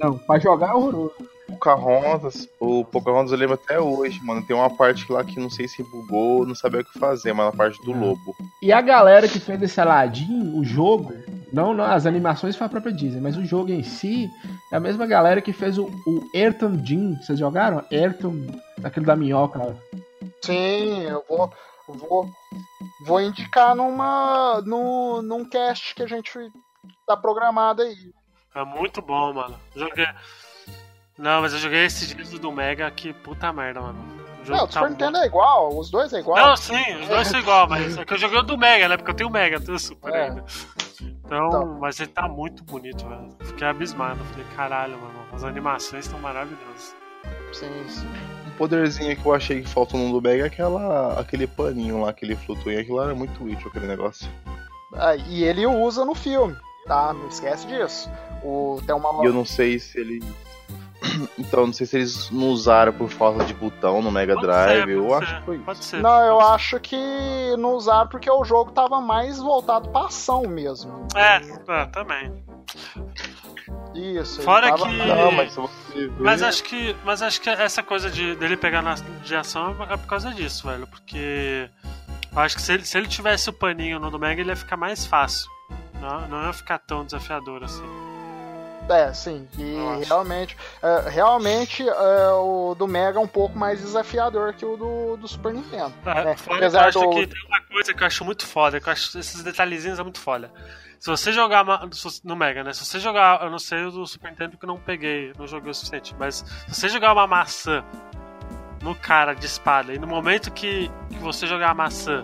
Não, pra jogar é horroroso. Pocahontas, o Pocahontas eu lembro até hoje, mano. Tem uma parte lá que não sei se bugou, não sabia o que fazer, mas na parte do lobo. E a galera que fez esse Aladdin, o jogo, não, não as animações foi a própria Disney, mas o jogo em si é a mesma galera que fez o, o Ayrton Jim. Vocês jogaram? Ayrton, aquele da minhoca. lá. Sim, eu vou, vou vou indicar numa, no, num cast que a gente tá programado aí. É muito bom, mano. Joguei. Não, mas eu joguei esse dias do Mega que puta merda, mano. O não, o Super tá Nintendo é igual, os dois é igual. Não, sim, os dois são igual, mas é que eu joguei o do Mega, né? Porque eu tenho o Mega, tenho o Super é. ainda. Então, então, mas ele tá muito bonito, velho. Fiquei abismado. Falei, caralho, mano, as animações estão maravilhosas. Sim, sim. Poderzinho que eu achei que faltou no do Mega é aquela, aquele paninho lá, aquele flutuinho. Aquilo lá era muito útil, aquele negócio. Ah, e ele usa no filme, tá? Não esquece disso. O, tem uma... E eu não sei se ele então, não sei se eles não usaram por falta de botão no Mega pode Drive. Ser, eu ser, acho que foi pode ser. Não, eu acho que não usaram porque o jogo tava mais voltado pra ação mesmo. É, é também. Isso. Fora tava... que. Não, mas, mas acho que. Mas acho que essa coisa de, dele pegar na de ação é por causa disso, velho. Porque. Eu acho que se ele, se ele tivesse o paninho no do Mega, ele ia ficar mais fácil. Não, não ia ficar tão desafiador assim. É, sim. E realmente, é, realmente é, o do Mega é um pouco mais desafiador que o do, do Super Nintendo. É, né? Apesar eu acho do... que tem uma coisa que eu acho muito foda, que eu acho esses detalhezinhos é muito foda. Se você jogar no Mega, né? Se você jogar, eu não sei o do Super Nintendo que eu não peguei, não joguei o suficiente, mas se você jogar uma maçã no cara de espada e no momento que, que você jogar a maçã,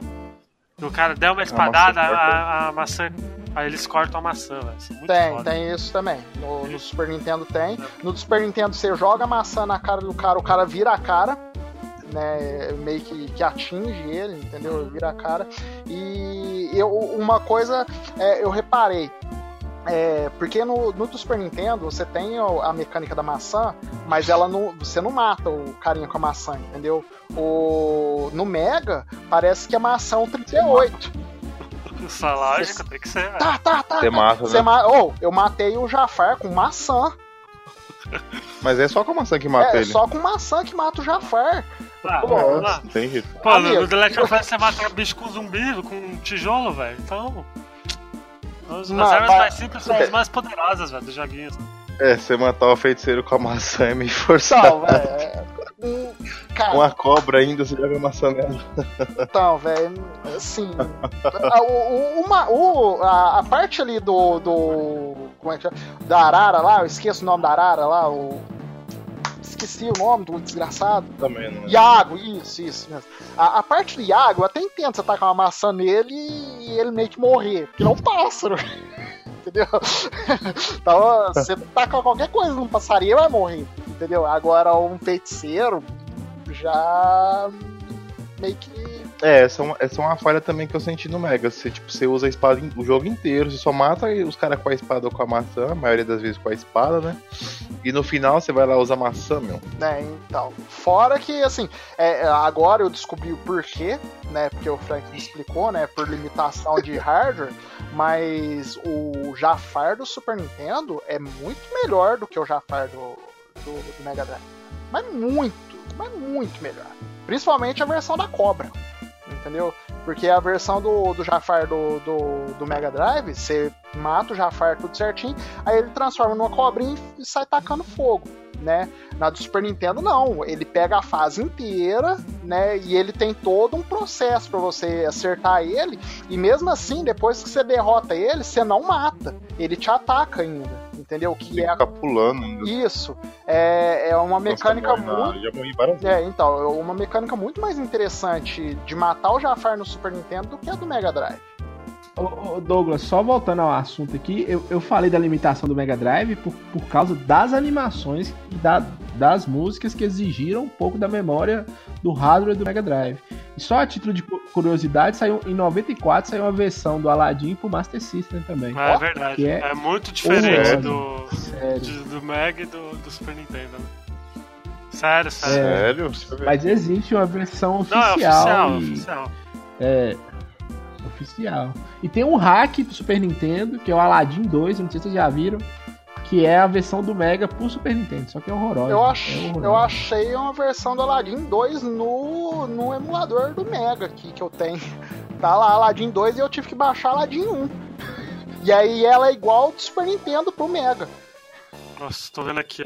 o cara der uma espadada, a, a, a maçã Aí eles cortam a maçã, velho. Tem, foda. tem isso também. No, no, Super Nintendo tem. No Super Nintendo você joga a maçã na cara do cara, o cara vira a cara, né? Meio que, que atinge ele, entendeu? Vira a cara. E eu, uma coisa é, eu reparei. É, porque no, no Super Nintendo você tem a mecânica da maçã, mas ela não, você não mata o carinha com a maçã, entendeu? O, no Mega parece que a maçã é um 38. Essa lógica tem que ser. Tá, tá, tá. Você tá. mata, Você né? ma... oh, eu matei o Jafar com maçã. Mas é só com maçã que mata é, ele. É só com maçã que mata o Jafar. Ah, Pô, lá. Tem jeito. Pô, Amigo. no The Last of Us você mata bicho com zumbi, com um tijolo, velho. Então. As, as armas mais simples são as mais poderosas, velho, dos joguinhos. É, você matar o feiticeiro com a maçã é meio forçado. Não, velho. É... Cara, uma cobra ainda, você joga maçã nela. Então, velho, assim. a, uma, o, a, a, parte ali do. do como é que chama? Da Arara lá, eu esqueço o nome da Arara lá, o. Esqueci o nome do desgraçado. Também, não. É. Iago, isso, isso mesmo. A, a parte do Iago, eu até entendo você tacar uma maçã nele e ele meio que morrer, porque ele é um pássaro. Entendeu? então, você taca qualquer coisa num passarinho, vai morrer entendeu? Agora um feiticeiro já meio que. É, essa é, uma, essa é uma falha também que eu senti no Mega. Você, tipo, você usa a espada o jogo inteiro, você só mata os caras com a espada ou com a maçã, a maioria das vezes com a espada, né? E no final você vai lá usar maçã, meu. É, então. Fora que, assim, é, agora eu descobri o porquê, né? Porque o Frank me explicou, né? Por limitação de hardware, mas o Jafar do Super Nintendo é muito melhor do que o Jafar do, do, do Mega Drive. Mas muito, mas muito melhor. Principalmente a versão da cobra. Entendeu? Porque a versão do, do Jafar do, do, do Mega Drive, você mata o Jafar tudo certinho, aí ele transforma numa cobrinha e sai tacando fogo né? Na do Super Nintendo não, ele pega a fase inteira, né? E ele tem todo um processo para você acertar ele e mesmo assim, depois que você derrota ele, você não mata, ele te ataca ainda entendeu? Que é fica pulando. Ainda. Isso. É, é uma mecânica muito. Já morri várias É, então, é uma mecânica muito mais interessante de matar o Jafar no Super Nintendo do que a do Mega Drive. Ô, Douglas, só voltando ao assunto aqui, eu, eu falei da limitação do Mega Drive por, por causa das animações e da, das músicas que exigiram um pouco da memória do hardware do Mega Drive. E só a título de curiosidade, saiu em 94 saiu uma versão do Aladdin pro Master System também. É, é verdade. É, é, muito diferente do, de, do Mega e do, do Super Nintendo. Né? Sério, sério. É, sério? Mas existe uma versão oficial. Não, é oficial, e, oficial. É, oficial. E tem um hack pro Super Nintendo, que é o Aladdin 2, não sei se vocês já viram, que é a versão do Mega pro Super Nintendo, só que é horrorosa. Eu, ach, é eu achei uma versão do Aladdin 2 no, no emulador do Mega aqui que eu tenho. Tá lá Aladdin 2 e eu tive que baixar Aladdin 1. E aí ela é igual do Super Nintendo pro Mega. Nossa, tô vendo aqui.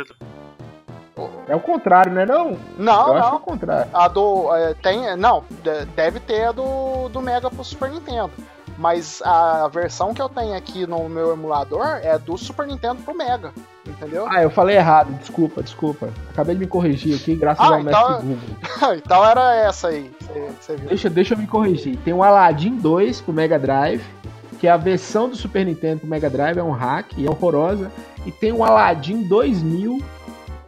É o contrário, né? Não? Não, Eu não. acho é o contrário. A do. é, tem. Não, de- deve ter a do, do Mega pro Super Nintendo. Mas a versão que eu tenho aqui no meu emulador é do Super Nintendo pro Mega. Entendeu? Ah, eu falei errado. Desculpa, desculpa. Acabei de me corrigir aqui, graças Ah, ao mestre então- Google. então era essa aí. Você, você viu. Deixa, deixa eu me corrigir. Tem o Aladdin 2 pro Mega Drive, que é a versão do Super Nintendo pro Mega Drive, é um hack e é horrorosa. E tem o Aladdin 2000,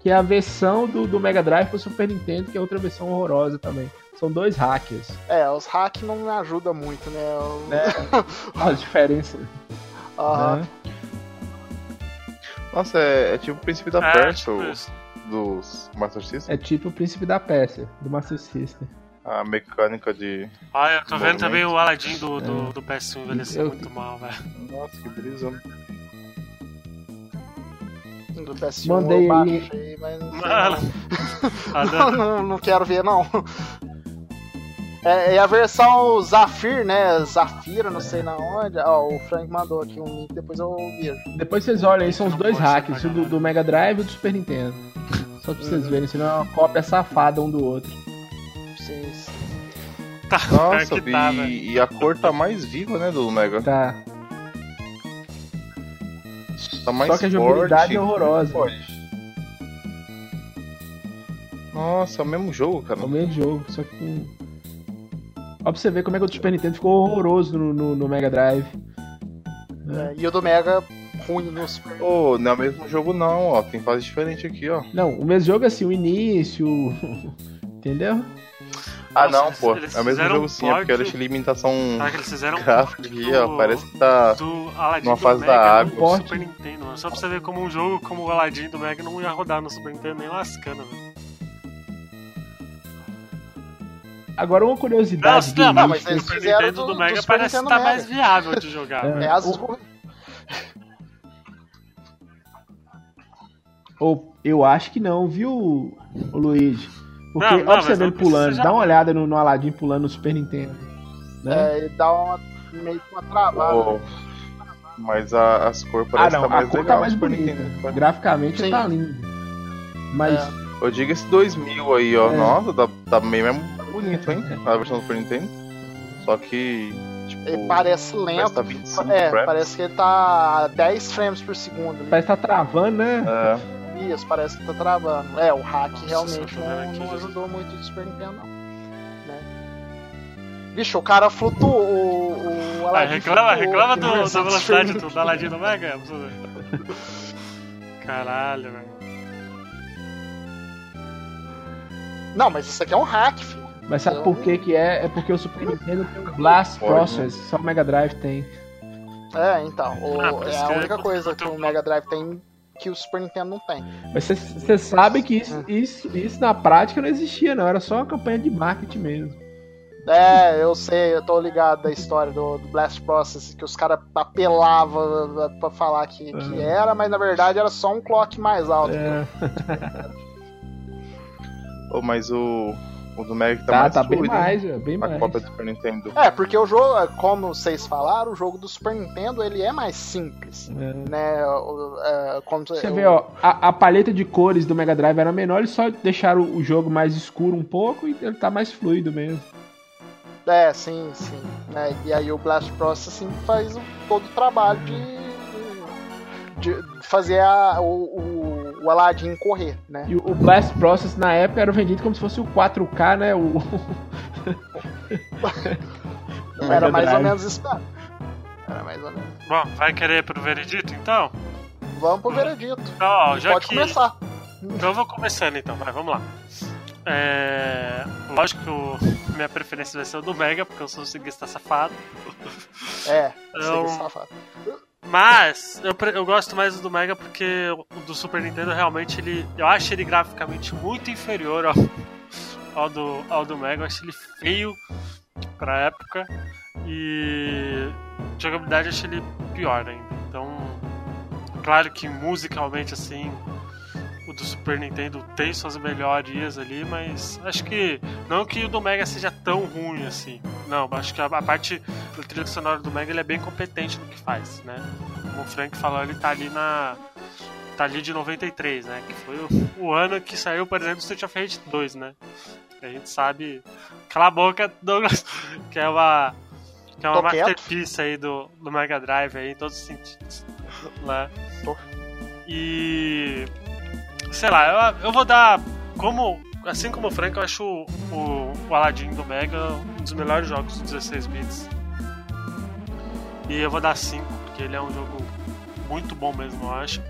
que é a versão do, do Mega Drive pro Super Nintendo, que é outra versão horrorosa também. São dois hackers. É, os hacks não me ajudam muito, né? Eu- Né? As diferenças. Aham. né? Nossa, é, é tipo o príncipe da É, Pérsia tipo o- dos Master System. É tipo o Príncipe da Pérsia, do Master System. A mecânica de. Olha, eu tô vendo também o Aladdin do, do, do PS1 envelheceu Eu- muito mal, velho. Nossa, que brisa. Do PS1 Mandei eu baixei, mas não, Mano. Não. não, não quero ver, não. É, é a versão Zafir, né? Zafira, não sei na onde. Ó, o Frank mandou aqui um link, depois eu vejo. Depois vocês olham aí, são os dois hackers, o do, do Mega Drive e o do Super Nintendo. Só pra vocês verem, senão é uma cópia safada um do outro. Sim, sim. Tá, Nossa, que tá, e, e a cor tá mais viva, né, do Mega. Tá. Tá mais Só que a jogabilidade é horrorosa. Nossa, é o mesmo jogo, cara. É o mesmo jogo, só que com. Ó pra você ver como é que o do Super Nintendo ficou horroroso no, no, no Mega Drive. É, e o do Mega ruim no Super Ô, não é o mesmo jogo não, ó. Tem fase diferente aqui, ó. Não, o mesmo jogo é assim, o início. Entendeu? Ah, não, eles- pô. eles É o mesmo jogo um sim, é porque ela tem limitação Cara, que eles fizeram um gráfica aqui, do- ó. Parece que tá. do Aladdin numa do fase Mega da no água. Porte. Super Nintendo. mano. Só pra você ver como um jogo como o Aladdin do Mega não ia rodar no Super Nintendo nem lascando, velho. Agora uma curiosidade. Nossa, do não, Não, mas eles Super fizeram Nintendo do- do do Mega Super parece Nintendo estar mais Mega. viável de jogar. É. É as ruins. Ou eu acho que não, viu, o Luigi? Porque, Não, não, ele pulando, precisa dá uma já- olhada no, no Aladdin pulando no Super Nintendo. Né? É, e dá uma, meio que uma travada. Ô, mas a- as cores ah, parecem não, tá mais a cor legal tá mais no Super bonita. Nintendo, cara. Graficamente Sim. tá lindo. Mas É. Eu digo esse 2000 aí, ó. É. Nossa, tá, tá meio mesmo bonito, hein? A versão do Super Nintendo. Só que. Tipo. Ele parece parece lento. que tá 25 É, frames. parece que ele tá a 10 frames por segundo. ali. parece que tá travando, né? É. Isso, parece que tá travando. É, o hack realmente tô vendo não, aqui, não já. ajudou muito o Super Nintendo, não. Né? Bicho, o cara flutuou. O, o Ah, reclama, flutuou reclama no do, da velocidade do, do Aladdin do Mega. Caralho, velho. Não, mas isso aqui é um hack, filho. Mas sabe por que que é? É porque o Super Nintendo tem o Blast Pode, Process, só o Mega Drive tem. É, então. o- Ah, é a que única coisa que o Mega Drive tem que o Super Nintendo não tem. Mas você sabe que isso, isso, isso na prática não existia, não. Era só uma campanha de marketing mesmo. É, eu sei, eu tô ligado da história do, do Blast Process, que os caras apelavam pra falar que, que É. era, mas na verdade era só um clock mais alto. É, Ô, mas o. O do Mega tá, tá, mais tá bem fluido, hein? mais, é, bem A mais. cópia do Super Nintendo. É, porque o jogo, como vocês falaram, o jogo do Super Nintendo ele é mais simples, É. né? O- é, Você vê, ó, a, a paleta de cores do Mega Drive era menor, eles só deixaram o jogo mais escuro um pouco e ele tá mais fluido mesmo. É, sim, sim. né? E aí o Blast Processing faz todo o trabalho de, de fazer a- o, o, o Aladdin correr, né? E o o Blast Process na época era vendido como se fosse o 4K, né? O... Era Mega mais ou menos isso. Era mais ou menos. Bom, vai querer ir pro veredito então? Vamos pro veredito. Então, ó, já Pode que. começar. Então eu vou começando então, vai, vamos lá. É... Lógico que o... minha preferência vai ser o do Mega, porque eu sou um seguista safado. É, Então- safado. Mas eu, eu gosto mais do Mega porque o do Super Nintendo realmente ele. Eu acho ele graficamente muito inferior ao, ao, do, ao do Mega. Eu acho ele feio pra época. E jogabilidade eu acho ele pior ainda. Então, claro que musicalmente assim. O do Super Nintendo tem suas melhorias ali, mas acho que não que o do Mega seja tão ruim assim. Não, acho que a, a parte da trilha sonora do Mega ele é bem competente no que faz, né? Como o Frank falou, ele tá ali na tá ali de 93, né? Que foi o, o ano que saiu, por exemplo, Street of Rage 2, né? A gente sabe. Cala a boca, Douglas, que é uma. Que é uma Tô masterpiece aí do, do Mega Drive aí, em todos os sentidos. Né? Tô. E. Sei lá, eu, eu vou dar. Como. Assim como o Frank, eu acho o, o, o Aladdin do Mega um dos melhores jogos dos 16 bits. E eu vou dar 5, porque ele é um jogo muito bom mesmo, eu acho.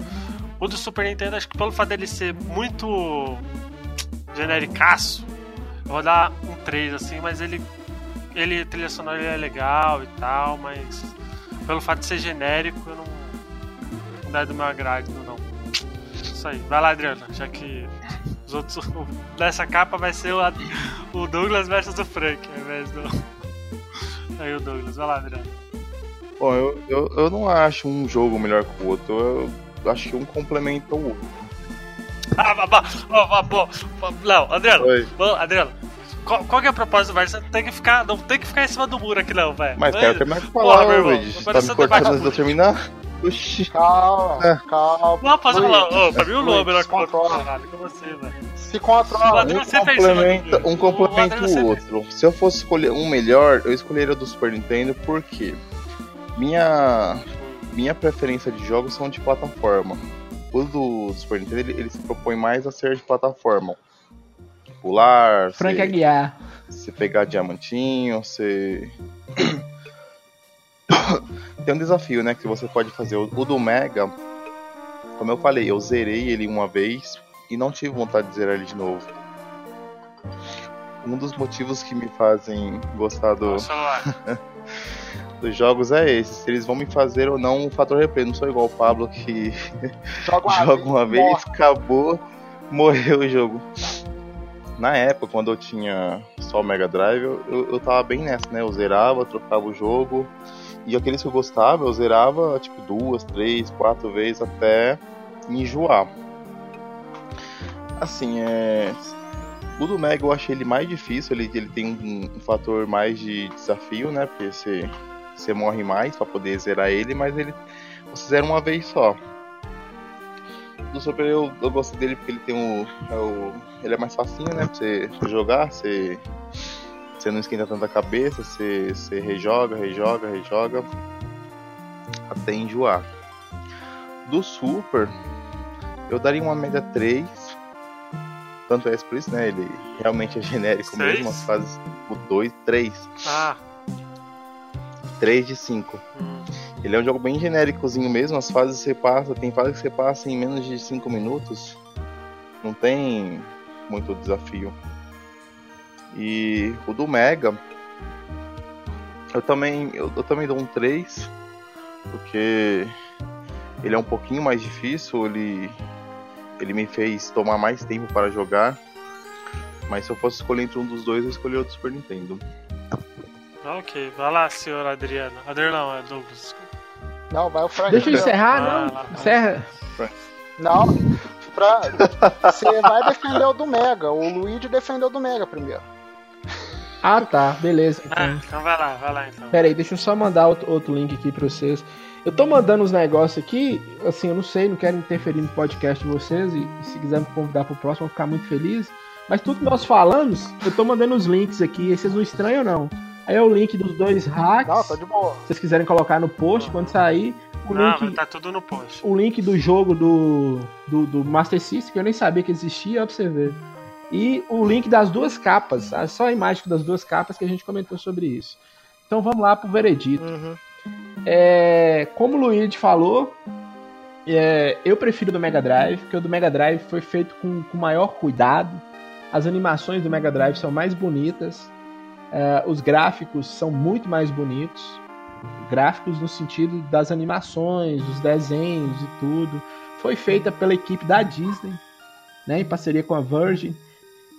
O do Super Nintendo, acho que pelo fato dele ser muito genericaço, eu vou dar um 3, assim, mas ele. Ele, trilha sonora é legal e tal, mas pelo fato de ser genérico, eu não. Não é do meu agrado, não. Isso aí. Vai lá, Adriana, já que os outros. Nessa capa vai ser o, o Douglas versus o Frank, ao invés do. Aí o Douglas, vai lá, Adriana. Bom, eu, eu, eu não acho um jogo melhor que o outro. Eu acho que um complementa o outro. Ah! Ó, ó, pô, pô, Léo, Adriano, ô, Adriano, qual, qual que é a proposta do? Você tem que ficar, não tem que ficar em cima do muro aqui, não, velho. Mas quero terminar de falar, Luigi. Você tá me que cortando antes de eu terminar? Oxi. Calma, calma. Não, Luiz, falar, ô, pra mim o Lô é melhor que o outro, controla. caralho, que você, velho. Se O controla. Um é cima do complementa, um complementa o outro. Se eu fosse escolher um melhor, eu escolheria o do Super Nintendo porque minha, minha preferência de jogos são de plataforma. O do Super Nintendo ele, ele se propõe mais a ser de plataforma. Pular, Frank Aguiar. você pegar diamantinho, você. Tem um desafio, né? Que você pode fazer. O, o do Mega, como eu falei, eu zerei ele uma vez e não tive vontade de zerar ele de novo. Um dos motivos que me fazem gostar do, dos jogos é esse. Se eles vão me fazer ou não o fator replay. Não sou igual o Pablo que Joga uma, joga uma vez, morre. acabou, morreu o jogo. Na época, quando eu tinha só o Mega Drive, eu, eu, eu tava bem nessa, né? Eu zerava, trocava o jogo. E aqueles que eu gostava, eu zerava tipo duas, três, quatro vezes até enjoar. Assim, é. O do Mega eu achei ele mais difícil, ele, ele tem um, um fator mais de desafio, né? Porque você, você morre mais pra poder zerar ele, mas ele. Você zera uma vez só. Do Super eu, eu gosto dele porque ele tem é o. Ele é mais facinho, né? Pra você jogar, você. Você não esquenta tanta cabeça, você, você rejoga, rejoga, rejoga. Até enjoar. Do Super, eu daria uma média 3. Tanto é por isso, né? Ele realmente é genérico Seis? mesmo. As fases. O 2, 3. Ah, 3 de 5. hum. Ele é um jogo bem genéricozinho mesmo, as fases você passa, tem fases que você passa em menos de 5 minutos. Não tem muito desafio. E o do Mega, eu também, eu, eu também dou um 3, porque ele é um pouquinho mais difícil, ele, ele me fez tomar mais tempo para jogar. Mas se eu fosse escolher entre um dos dois, eu escolhi o do Super Nintendo. ok, vai lá, senhor Adriano. Adriano não, é Douglas. Não, vai o Frank. Deixa eu encerrar, Ah, não? lá. Encerra. Não, pra... você vai defender o do Mega. O Luigi defendeu o do Mega primeiro. Ah, tá. Beleza. Ah, Então. então vai lá, vai lá então. Pera aí, deixa eu só mandar outro, outro link aqui pra vocês. Eu tô mandando os negócios aqui, assim, eu não sei, não quero interferir no podcast de vocês e, e se quiser me convidar pro próximo, eu vou ficar muito feliz. Mas tudo que nós falamos, eu tô mandando os links aqui, e vocês não estranham não. Aí é o link dos dois hacks. Não, tá de boa. Se vocês quiserem colocar no post, quando sair, o Não, link, tá tudo no post. o link do jogo do, do, do Master System, que eu nem sabia que existia, ó, pra você ver. E o link das duas capas, tá? só a imagem das duas capas que a gente comentou sobre isso. Então vamos lá pro veredito. Uhum. É, como o Luigi falou, é, eu prefiro do Mega Drive, porque o do Mega Drive foi feito com, com maior cuidado. As animações do Mega Drive são mais bonitas. é, os gráficos são muito mais bonitos. Gráficos no sentido das animações, dos desenhos e tudo. Foi feita pela equipe da Disney, né, em parceria com a Virgin.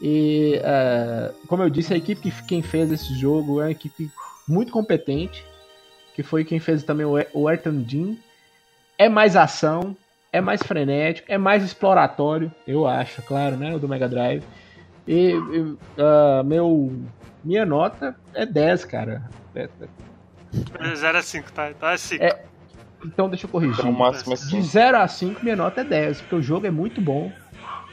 E, é, como eu disse, a equipe que quem fez esse jogo é uma equipe muito competente que foi quem fez também o, o Ayrton Jean. É mais ação, é mais frenético, é mais exploratório, eu acho, claro, né? O do Mega Drive. E, e, ah, meu, minha nota é 10, cara. É, 0 a 5, tá? Então é 5. É. Então deixa eu corrigir. Então, máximo é De 0 a 5, minha nota é 10, porque o jogo é muito bom.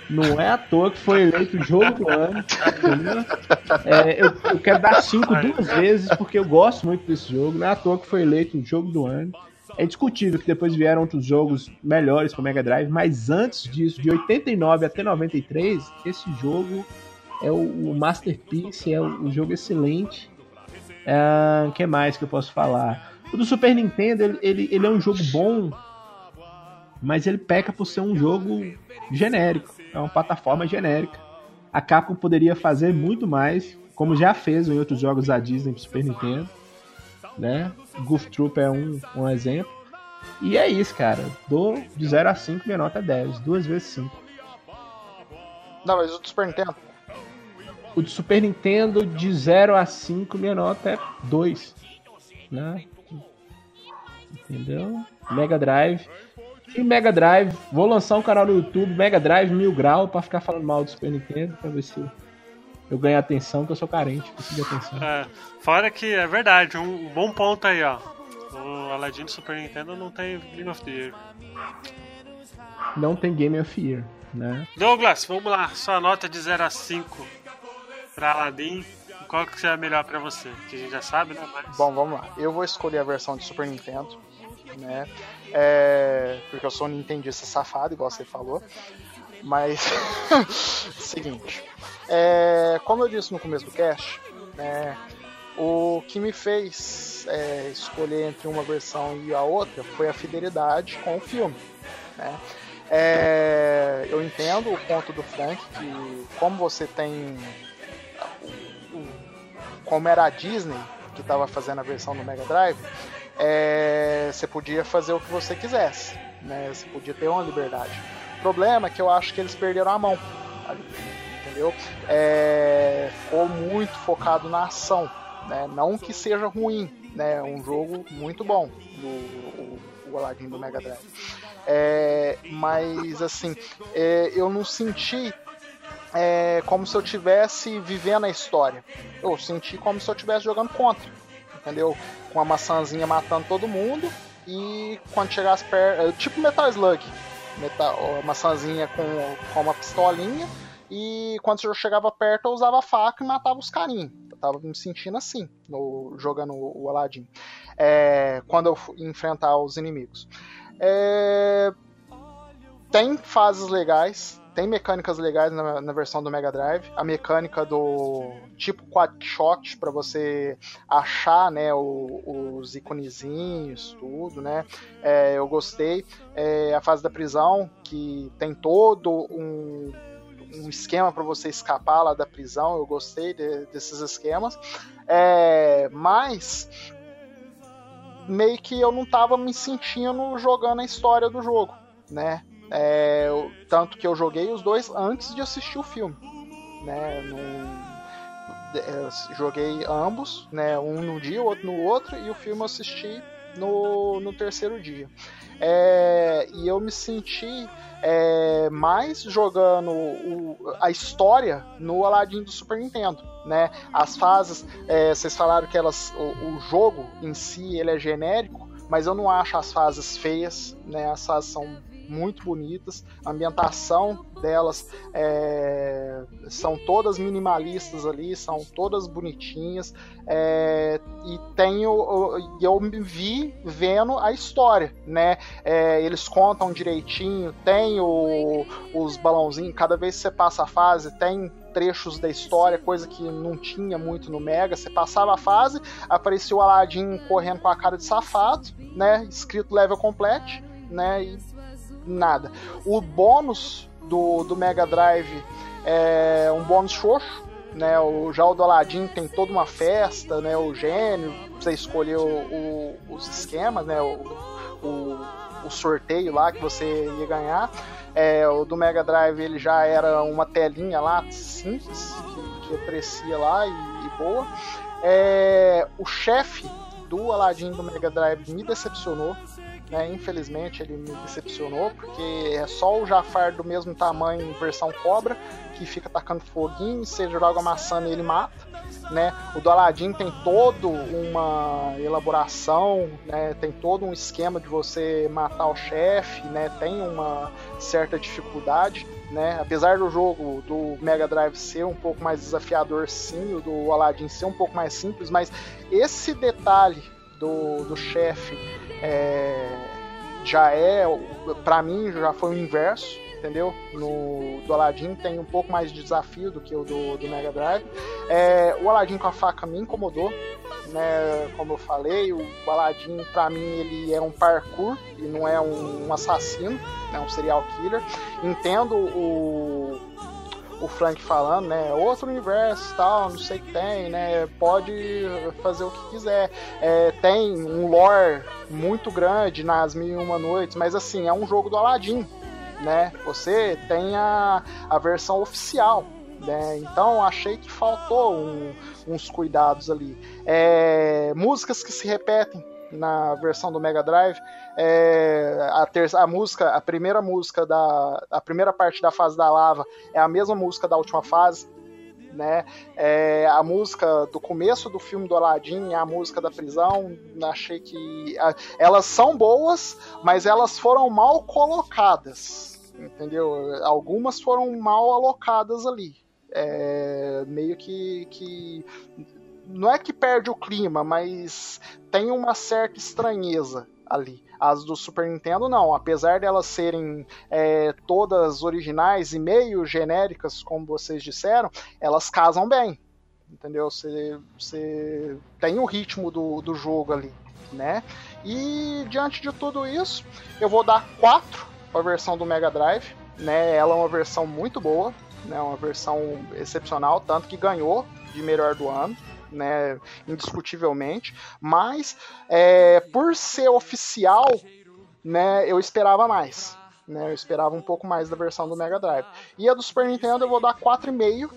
Não é à toa que foi eleito o jogo do ano. É, eu, eu, quero dar 5 duas vezes, porque eu gosto muito desse jogo. Não é à toa que foi eleito o jogo do ano. É indiscutível que depois vieram outros jogos melhores para Mega Drive, mas antes disso, de 89 até 93, esse jogo é o, o Masterpiece, é o jogo excelente. O é, que mais que eu posso falar? O do Super Nintendo, ele, ele, ele é um jogo bom, mas ele peca por ser um jogo genérico. É uma plataforma genérica. A Capcom poderia fazer muito mais, como já fez em outros jogos da Disney pro Super Nintendo. Né? Goof Troop é um, um exemplo. E é isso, cara. Dou de 0 a 5, minha nota é 10. Duas vezes 5. Não, mas o do Super Nintendo. O de Super Nintendo, de 0 a 5, minha nota é 2. Né? Entendeu? Mega Drive. E Mega Drive, vou lançar um canal no YouTube, Mega Drive Mil Grau, pra ficar falando mal do Super Nintendo, pra ver se eu ganho atenção, que eu sou carente, preciso de atenção. É, fora que é verdade, um bom ponto aí, ó. O Aladdin do Super Nintendo não tem Game of the Year. Não tem Game of Year, né? Douglas, vamos lá, sua nota de 0 a 5 pra Aladdin. Qual que é melhor pra você? Que a gente já sabe, né? Mas... Bom, vamos lá. Eu vou escolher a versão de Super Nintendo, né? É... Porque eu sou um nintendista safado, igual você falou. Mas, seguinte. É... Como eu disse no começo do cast, né? O que me fez é, escolher entre uma versão e a outra foi a fidelidade com o filme. Né? É, eu entendo o ponto do Frank que como você tem como era a Disney que estava fazendo a versão do Mega Drive, é, você podia fazer o que você quisesse, né? Você podia ter uma liberdade. O problema é que eu acho que eles perderam a mão, entendeu? É, ficou muito focado na ação, né? Não que seja ruim, né? É um jogo muito bom do o, Aladdin do Mega Drive. É, mas assim, é, eu não senti é, como se eu tivesse vivendo a história. Eu senti como se eu estivesse jogando contra, entendeu? Com a maçãzinha matando todo mundo e quando chegasse perto. É, tipo Metal Slug. Metal, maçãzinha com, com uma pistolinha e quando eu chegava perto eu usava faca e matava os carinhos. Eu tava me sentindo assim, no, jogando o Aladdin. É, quando eu enfrentar os inimigos. É, tem fases legais, tem mecânicas legais na, na, versão do Mega Drive. A mecânica do tipo quadshot para você achar, né, o, os iconezinhos, tudo, né? É, eu gostei. É, a fase da prisão que tem todo um um esquema para você escapar lá da prisão. Eu gostei de, desses esquemas. É, mas meio que eu não estava me sentindo jogando a história do jogo, né? É, tanto que eu joguei os dois antes de assistir o filme. Né? É, joguei ambos, né? um no dia, o outro no outro, e o filme eu assisti no, no terceiro dia. É, e eu me senti é, mais jogando o, a história no Aladdin do Super Nintendo, né? As fases, é, vocês falaram que elas, o, o, jogo em si ele é genérico, mas eu não acho as fases feias, né? As fases são muito bonitas. A ambientação delas é, são todas minimalistas ali, são todas bonitinhas. É, e tenho, eu me vi vendo a história, né? É, eles contam direitinho, tem o, os balãozinhos, cada vez que você passa a fase, tem trechos da história, coisa que não tinha muito no Mega. Você passava a fase, aparecia o Aladdin correndo com a cara de safado, né? Escrito level complete, né? E nada. O bônus do, do Mega Drive é um bônus xoxo, né? O, já o do Aladdin tem toda uma festa, né? O gênio, você escolheu o, os esquemas, né? O, o, o, sorteio lá que você ia ganhar. É, o do Mega Drive ele já era uma telinha lá simples que, que aparecia lá e, e boa. É, o chefe do Aladdin do Mega Drive me decepcionou né? Infelizmente ele me decepcionou, porque é só o Jafar do mesmo tamanho, versão cobra, que fica tacando foguinho, você joga maçã e ele mata. Né? O do Aladdin tem todo uma elaboração, né? tem todo um esquema de você matar o chefe, né? tem uma certa dificuldade. Né? Apesar do jogo do Mega Drive ser um pouco mais desafiador, sim, o do Aladdin ser um pouco mais simples, mas esse detalhe do, do chefe é, já é, para mim, já foi o inverso, entendeu? No do Aladdin tem um pouco mais de desafio do que o do, do Mega Drive. É, o Aladdin com a faca me incomodou, né? Como eu falei, o Aladdin para mim ele é um parkour e não é um, um assassino, é um serial killer. Entendo o o Frank falando, né? Outro universo tal, não sei o que tem, né? Pode fazer o que quiser. É, tem um lore muito grande nas Mil e Uma Noites, mas assim, é um jogo do Aladdin, né? Você tem a, a versão oficial, né? Então achei que faltou um, uns cuidados ali. É, músicas que se repetem na versão do Mega Drive. É, a, terça, a música, a primeira música da. A primeira parte da fase da lava é a mesma música da última fase. Né? É, a música do começo do filme do Aladdin, a música da prisão, achei que a, elas são boas, mas elas foram mal colocadas, entendeu? Algumas foram mal alocadas ali. É, meio que, que não é que perde o clima, mas tem uma certa estranheza ali. As do Super Nintendo não, apesar de elas serem é, todas originais e meio genéricas, como vocês disseram, elas casam bem. Entendeu? Você, você tem o ritmo do, do jogo ali, né? E diante de tudo isso, eu vou dar 4 para a versão do Mega Drive, né? Ela é uma versão muito boa, né? Uma versão excepcional, tanto que ganhou de melhor do ano né, indiscutivelmente, mas é, por ser oficial, né, eu esperava mais. Né, eu esperava um pouco mais da versão do Mega Drive. E a do Super Nintendo eu vou dar 4,5,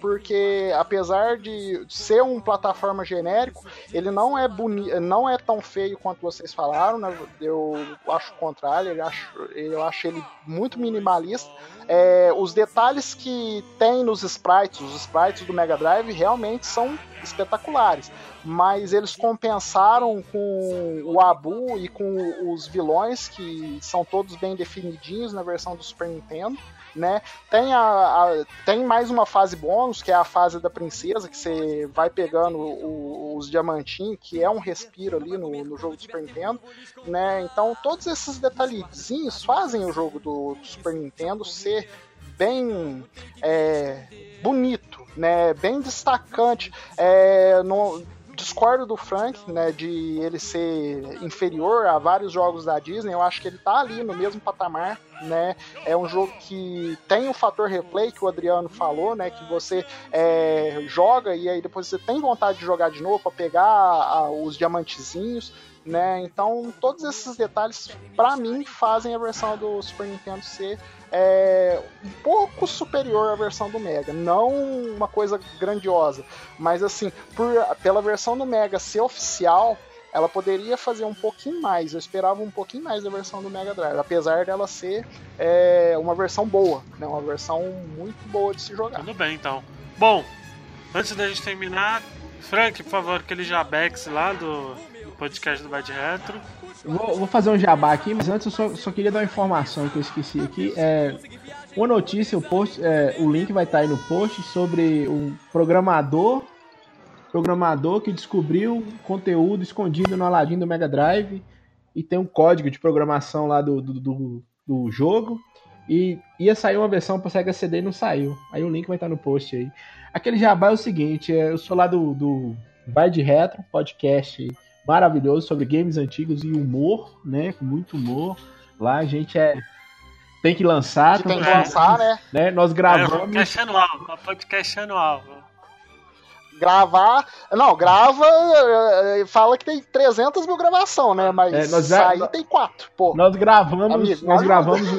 porque apesar de ser um plataforma genérico, ele não é bonito, não é tão feio quanto vocês falaram, né? Eu acho o contrário, eu acho, eu acho ele muito minimalista. É, os detalhes que tem nos sprites, os sprites do Mega Drive realmente são espetaculares, mas eles compensaram com o Abu e com os vilões que são todos bem definidinhos na versão do Super Nintendo né? Tem, a, a, tem mais uma fase bônus, que é a fase da princesa, que você vai pegando o, os diamantinhos, que é um respiro ali no, no jogo do Super Nintendo, né? Então todos esses detalhezinhos fazem o jogo do, do Super Nintendo ser bem é, bonito, né? Bem destacante. É, no, discordo do Frank, né, de ele ser inferior a vários jogos da Disney. Eu acho que ele tá ali no mesmo patamar, né? É um jogo que tem o fator replay que o Adriano falou, né? Que você é, joga e aí depois você tem vontade de jogar de novo para pegar a, os diamantezinhos. Né? Então, todos esses detalhes, para mim, fazem a versão do Super Nintendo ser é, um pouco superior à versão do Mega. Não uma coisa grandiosa, mas assim, por, pela versão do Mega ser oficial, ela poderia fazer um pouquinho mais. Eu esperava um pouquinho mais da versão do Mega Drive, apesar dela ser é, uma versão boa, né? uma versão muito boa de se jogar. Tudo bem, então. Bom, antes da gente terminar, Frank, por favor, aquele jabex lá do, podcast do Bad Retro. Vou, vou, fazer um jabá aqui, mas antes eu só, só, queria dar uma informação que eu esqueci aqui. É, uma notícia, o, post, é, o link vai estar aí no post sobre um programador programador que descobriu conteúdo escondido no Aladdin do Mega Drive e tem um código de programação lá do, do, do, do jogo. E ia sair uma versão para Sega CD e não saiu. Aí o link vai estar no post aí. Aquele jabá é o seguinte: é, eu sou lá do, do Vai de Retro, podcast maravilhoso sobre games antigos e humor, né? Com muito humor. Lá a gente é. Tem que lançar. Tem que lançar, né? né? Nós gravamos. É, podcast anual, podcast anual. Gravar. Não, grava. Eh, fala que tem 300 mil gravação, né? Mas é, nós sair tem quatro. Pô. Nós gravamos, Amigo, nós gravamos um,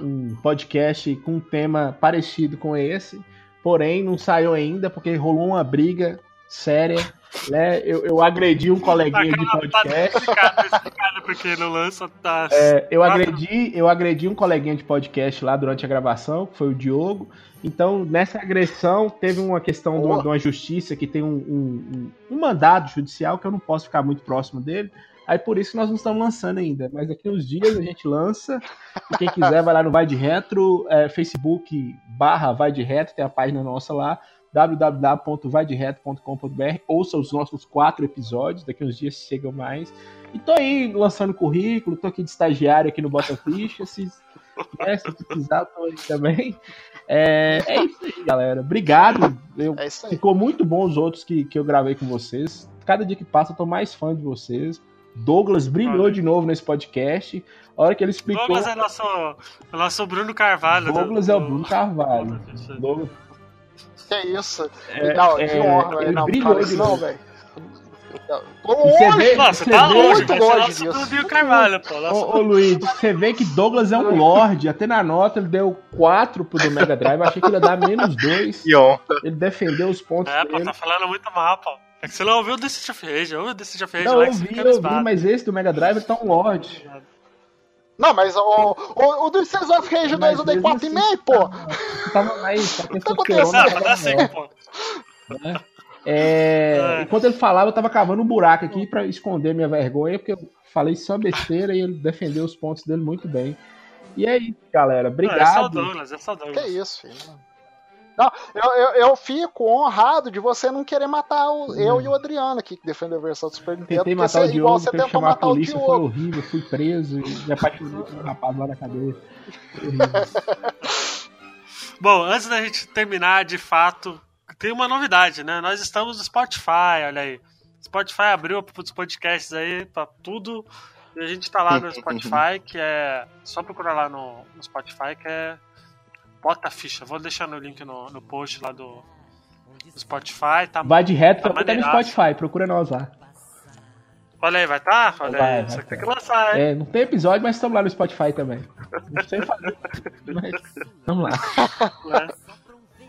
um, um podcast com um tema parecido com esse. Porém, não saiu ainda porque rolou uma briga séria né? Eu, eu agredi um coleguinha de podcast. Explicado porque não lança tá. É, eu agredi, eu agredi um coleguinha de podcast lá durante a gravação, que foi o Diogo. Então, nessa agressão, teve uma questão de uma, de uma, justiça que tem um, um, um, mandado judicial que eu não posso ficar muito próximo dele. Aí por isso nós não estamos lançando ainda. Mas daqui uns dias a gente lança. E quem quiser vai lá no Vai de Retro, é, Facebook barra Vai de Retro, tem a página nossa lá www.vaidireto.com.br. Ouça os nossos quatro episódios, daqui uns dias chegam mais. E tô aí lançando currículo, tô aqui de estagiário aqui no Bota Ficha. Se, né, se precisar, tô aí também. É, é isso aí, galera. Obrigado. Eu, é ficou muito bom os outros que, que eu gravei com vocês. Cada dia que passa, eu tô mais fã de vocês. Douglas brilhou de novo nesse podcast. A hora que ele explicou. Douglas é nosso, nosso Bruno Carvalho. Douglas do... é o Bruno Carvalho. Douglas, que é isso? É, não, é, que honra, ele não, brilhou cara, não, velho. Você vê, Nossa, você tá vê, longe, muito longe disso. Carvalho, pô. Ô, ô, Luiz, você vê que Douglas é um Lorde. Até na nota ele deu 4 pro do Mega Drive. Achei que ele ia dar menos 2. Ele defendeu os pontos é, dele. É, pô, tá falando muito mal, pô. É que você não ouviu o Decide of Rage. Ouviu o Decide of Rage Não, eu ouvi, eu ouvi, mas esse do Mega Drive tá um Lorde. Não, mas o, o, o do Sons of Rage 2 eu dei 4,5, pô. Tava mais. Tá acontecendo? Pra dar 5, pô. É. É, enquanto ele falava, eu tava cavando um buraco aqui para esconder minha vergonha, porque eu falei só besteira e ele defendeu os pontos dele muito bem. E é isso, galera. Obrigado. Não, é só Douglas, é só Douglas. Que isso, filho. Não, eu, eu, eu, fico honrado de você não querer matar o, eu e o Adriano aqui, que defendeu a versão do Super Nintendo. Tentei matar o Diogo, você tentou matar a polícia, o Diogo. Foi horrível, fui preso e me apaixonei por um rapaz lá na cadeia. Bom, antes da gente terminar, de fato, tem uma novidade, né? Nós estamos no Spotify, olha aí. Spotify abriu para os podcasts aí, para tudo. E a gente tá lá no Spotify, que é. Só procurar lá no, no Spotify, que é. Bota ficha. Vou deixar no link no, no post lá do, do Spotify. Tá, vai de reto, tá até no Spotify, procura nós lá. Olha aí, vai tá? Olha vai, aí, vai, tem que lançar, hein? É, não tem episódio, mas estamos lá no Spotify também. Não sei fazer, mas vamos lá. É.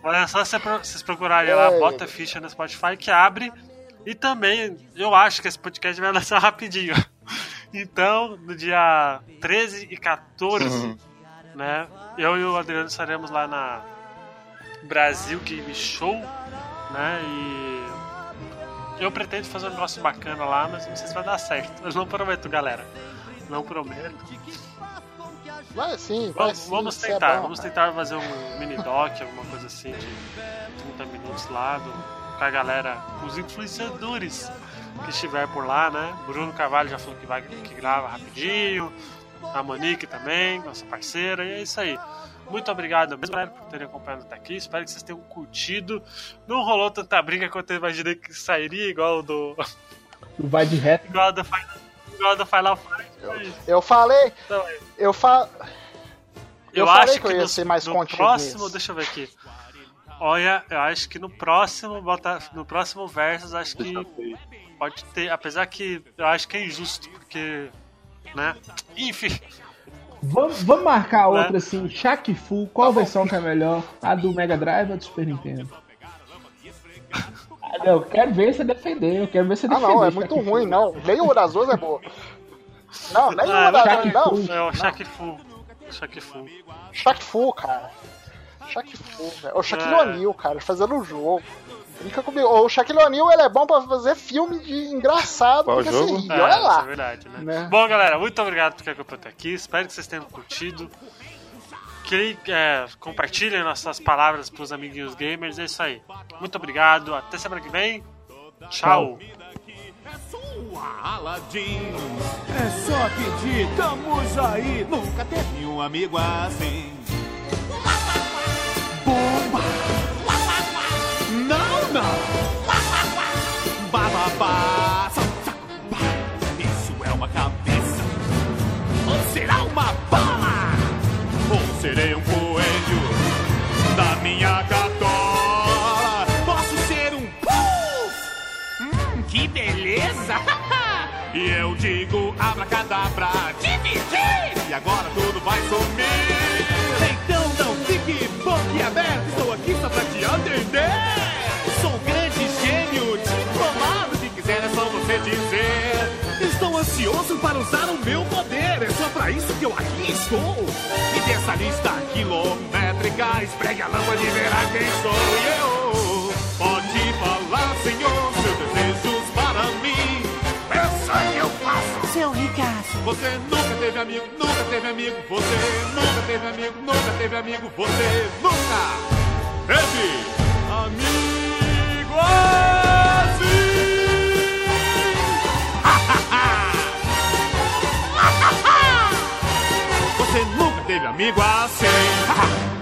É só vocês procurarem lá, bota ficha no Spotify que abre. E também, eu acho que esse podcast vai lançar rapidinho. Então, no dia 13 e 14, uhum. Né? Eu e o Adriano estaremos lá na Brasil Game Show, né? E eu pretendo fazer um negócio bacana lá, mas não sei se vai dar certo. Eu não prometo, galera. Não prometo. Vai sim, vai vamos, vamos é tentar, é bom, vamos tentar fazer um mini doc, alguma coisa assim de 30 minutos lá do, com a galera, os influenciadores que estiver por lá, né? Bruno Carvalho já falou que vai que grava rapidinho, a Monique também, nossa parceira, e é isso aí. Muito obrigado mesmo por terem acompanhado até aqui. Espero que vocês tenham curtido. Não rolou tanta briga quanto eu imaginei que sairia, igual do. Vai de reto. Igual do Final do Final Fight. Eu, eu falei. Então, é. eu fa... Eu, eu falei acho que eu ia no, ser mais no próximo, deixa eu ver aqui. Olha, eu acho que no próximo bota, no próximo versus acho que pode ter, apesar que eu acho que é injusto porque, né? Enfim. Vamos, vamos marcar né? outra assim, Shaq Fu, qual tá versão que é melhor? A do Mega Drive ou do Super Nintendo? Não, eu quero ver você defender, eu quero ver você defender. Ah, não, é muito ruim, não. Nem o Urazoso é boa. Não, nem ah, o Urazoso, não. É o Shaq Fu. Shaq Fu. Shaq Fu, cara. Shaq Fu, velho. O Shaquille é. O'Neal, cara, fazendo o jogo. Brinca comigo. O Shaquille O'Neal ele é bom pra fazer filme de engraçado Qual porque jogo? Ri, é, olha lá. É verdade, né? né? Bom, galera, muito obrigado por ter acompanhado aqui. Espero que vocês tenham curtido. Que é, compartilhem nossas palavras pros amiguinhos gamers. É isso aí. Muito obrigado. Até semana que vem. Tchau. Aladim. É só pedir, estamos aí. Nunca teve um amigo assim. Bomba! Bababá! Isso é uma cabeça. Ou será uma bala? Ou serei um coelho da minha cartola? Posso ser um puff? Hum, que beleza! e eu digo abracadabra, dividir! E agora tudo vai sumir! Então não fique boquiaberto, estou aqui só pra te atender! Ansioso para usar o meu poder. É só pra isso que eu aqui estou. E dessa lista quilométrica, espregue a lâmpada e verá quem sou eu. Pode falar, senhor, seus desejos para mim. Pensa que eu faço. Seu ricaço. Você nunca teve amigo, nunca teve amigo. Você nunca teve amigo, nunca teve amigo. Você nunca teve amigo teve amigo assim.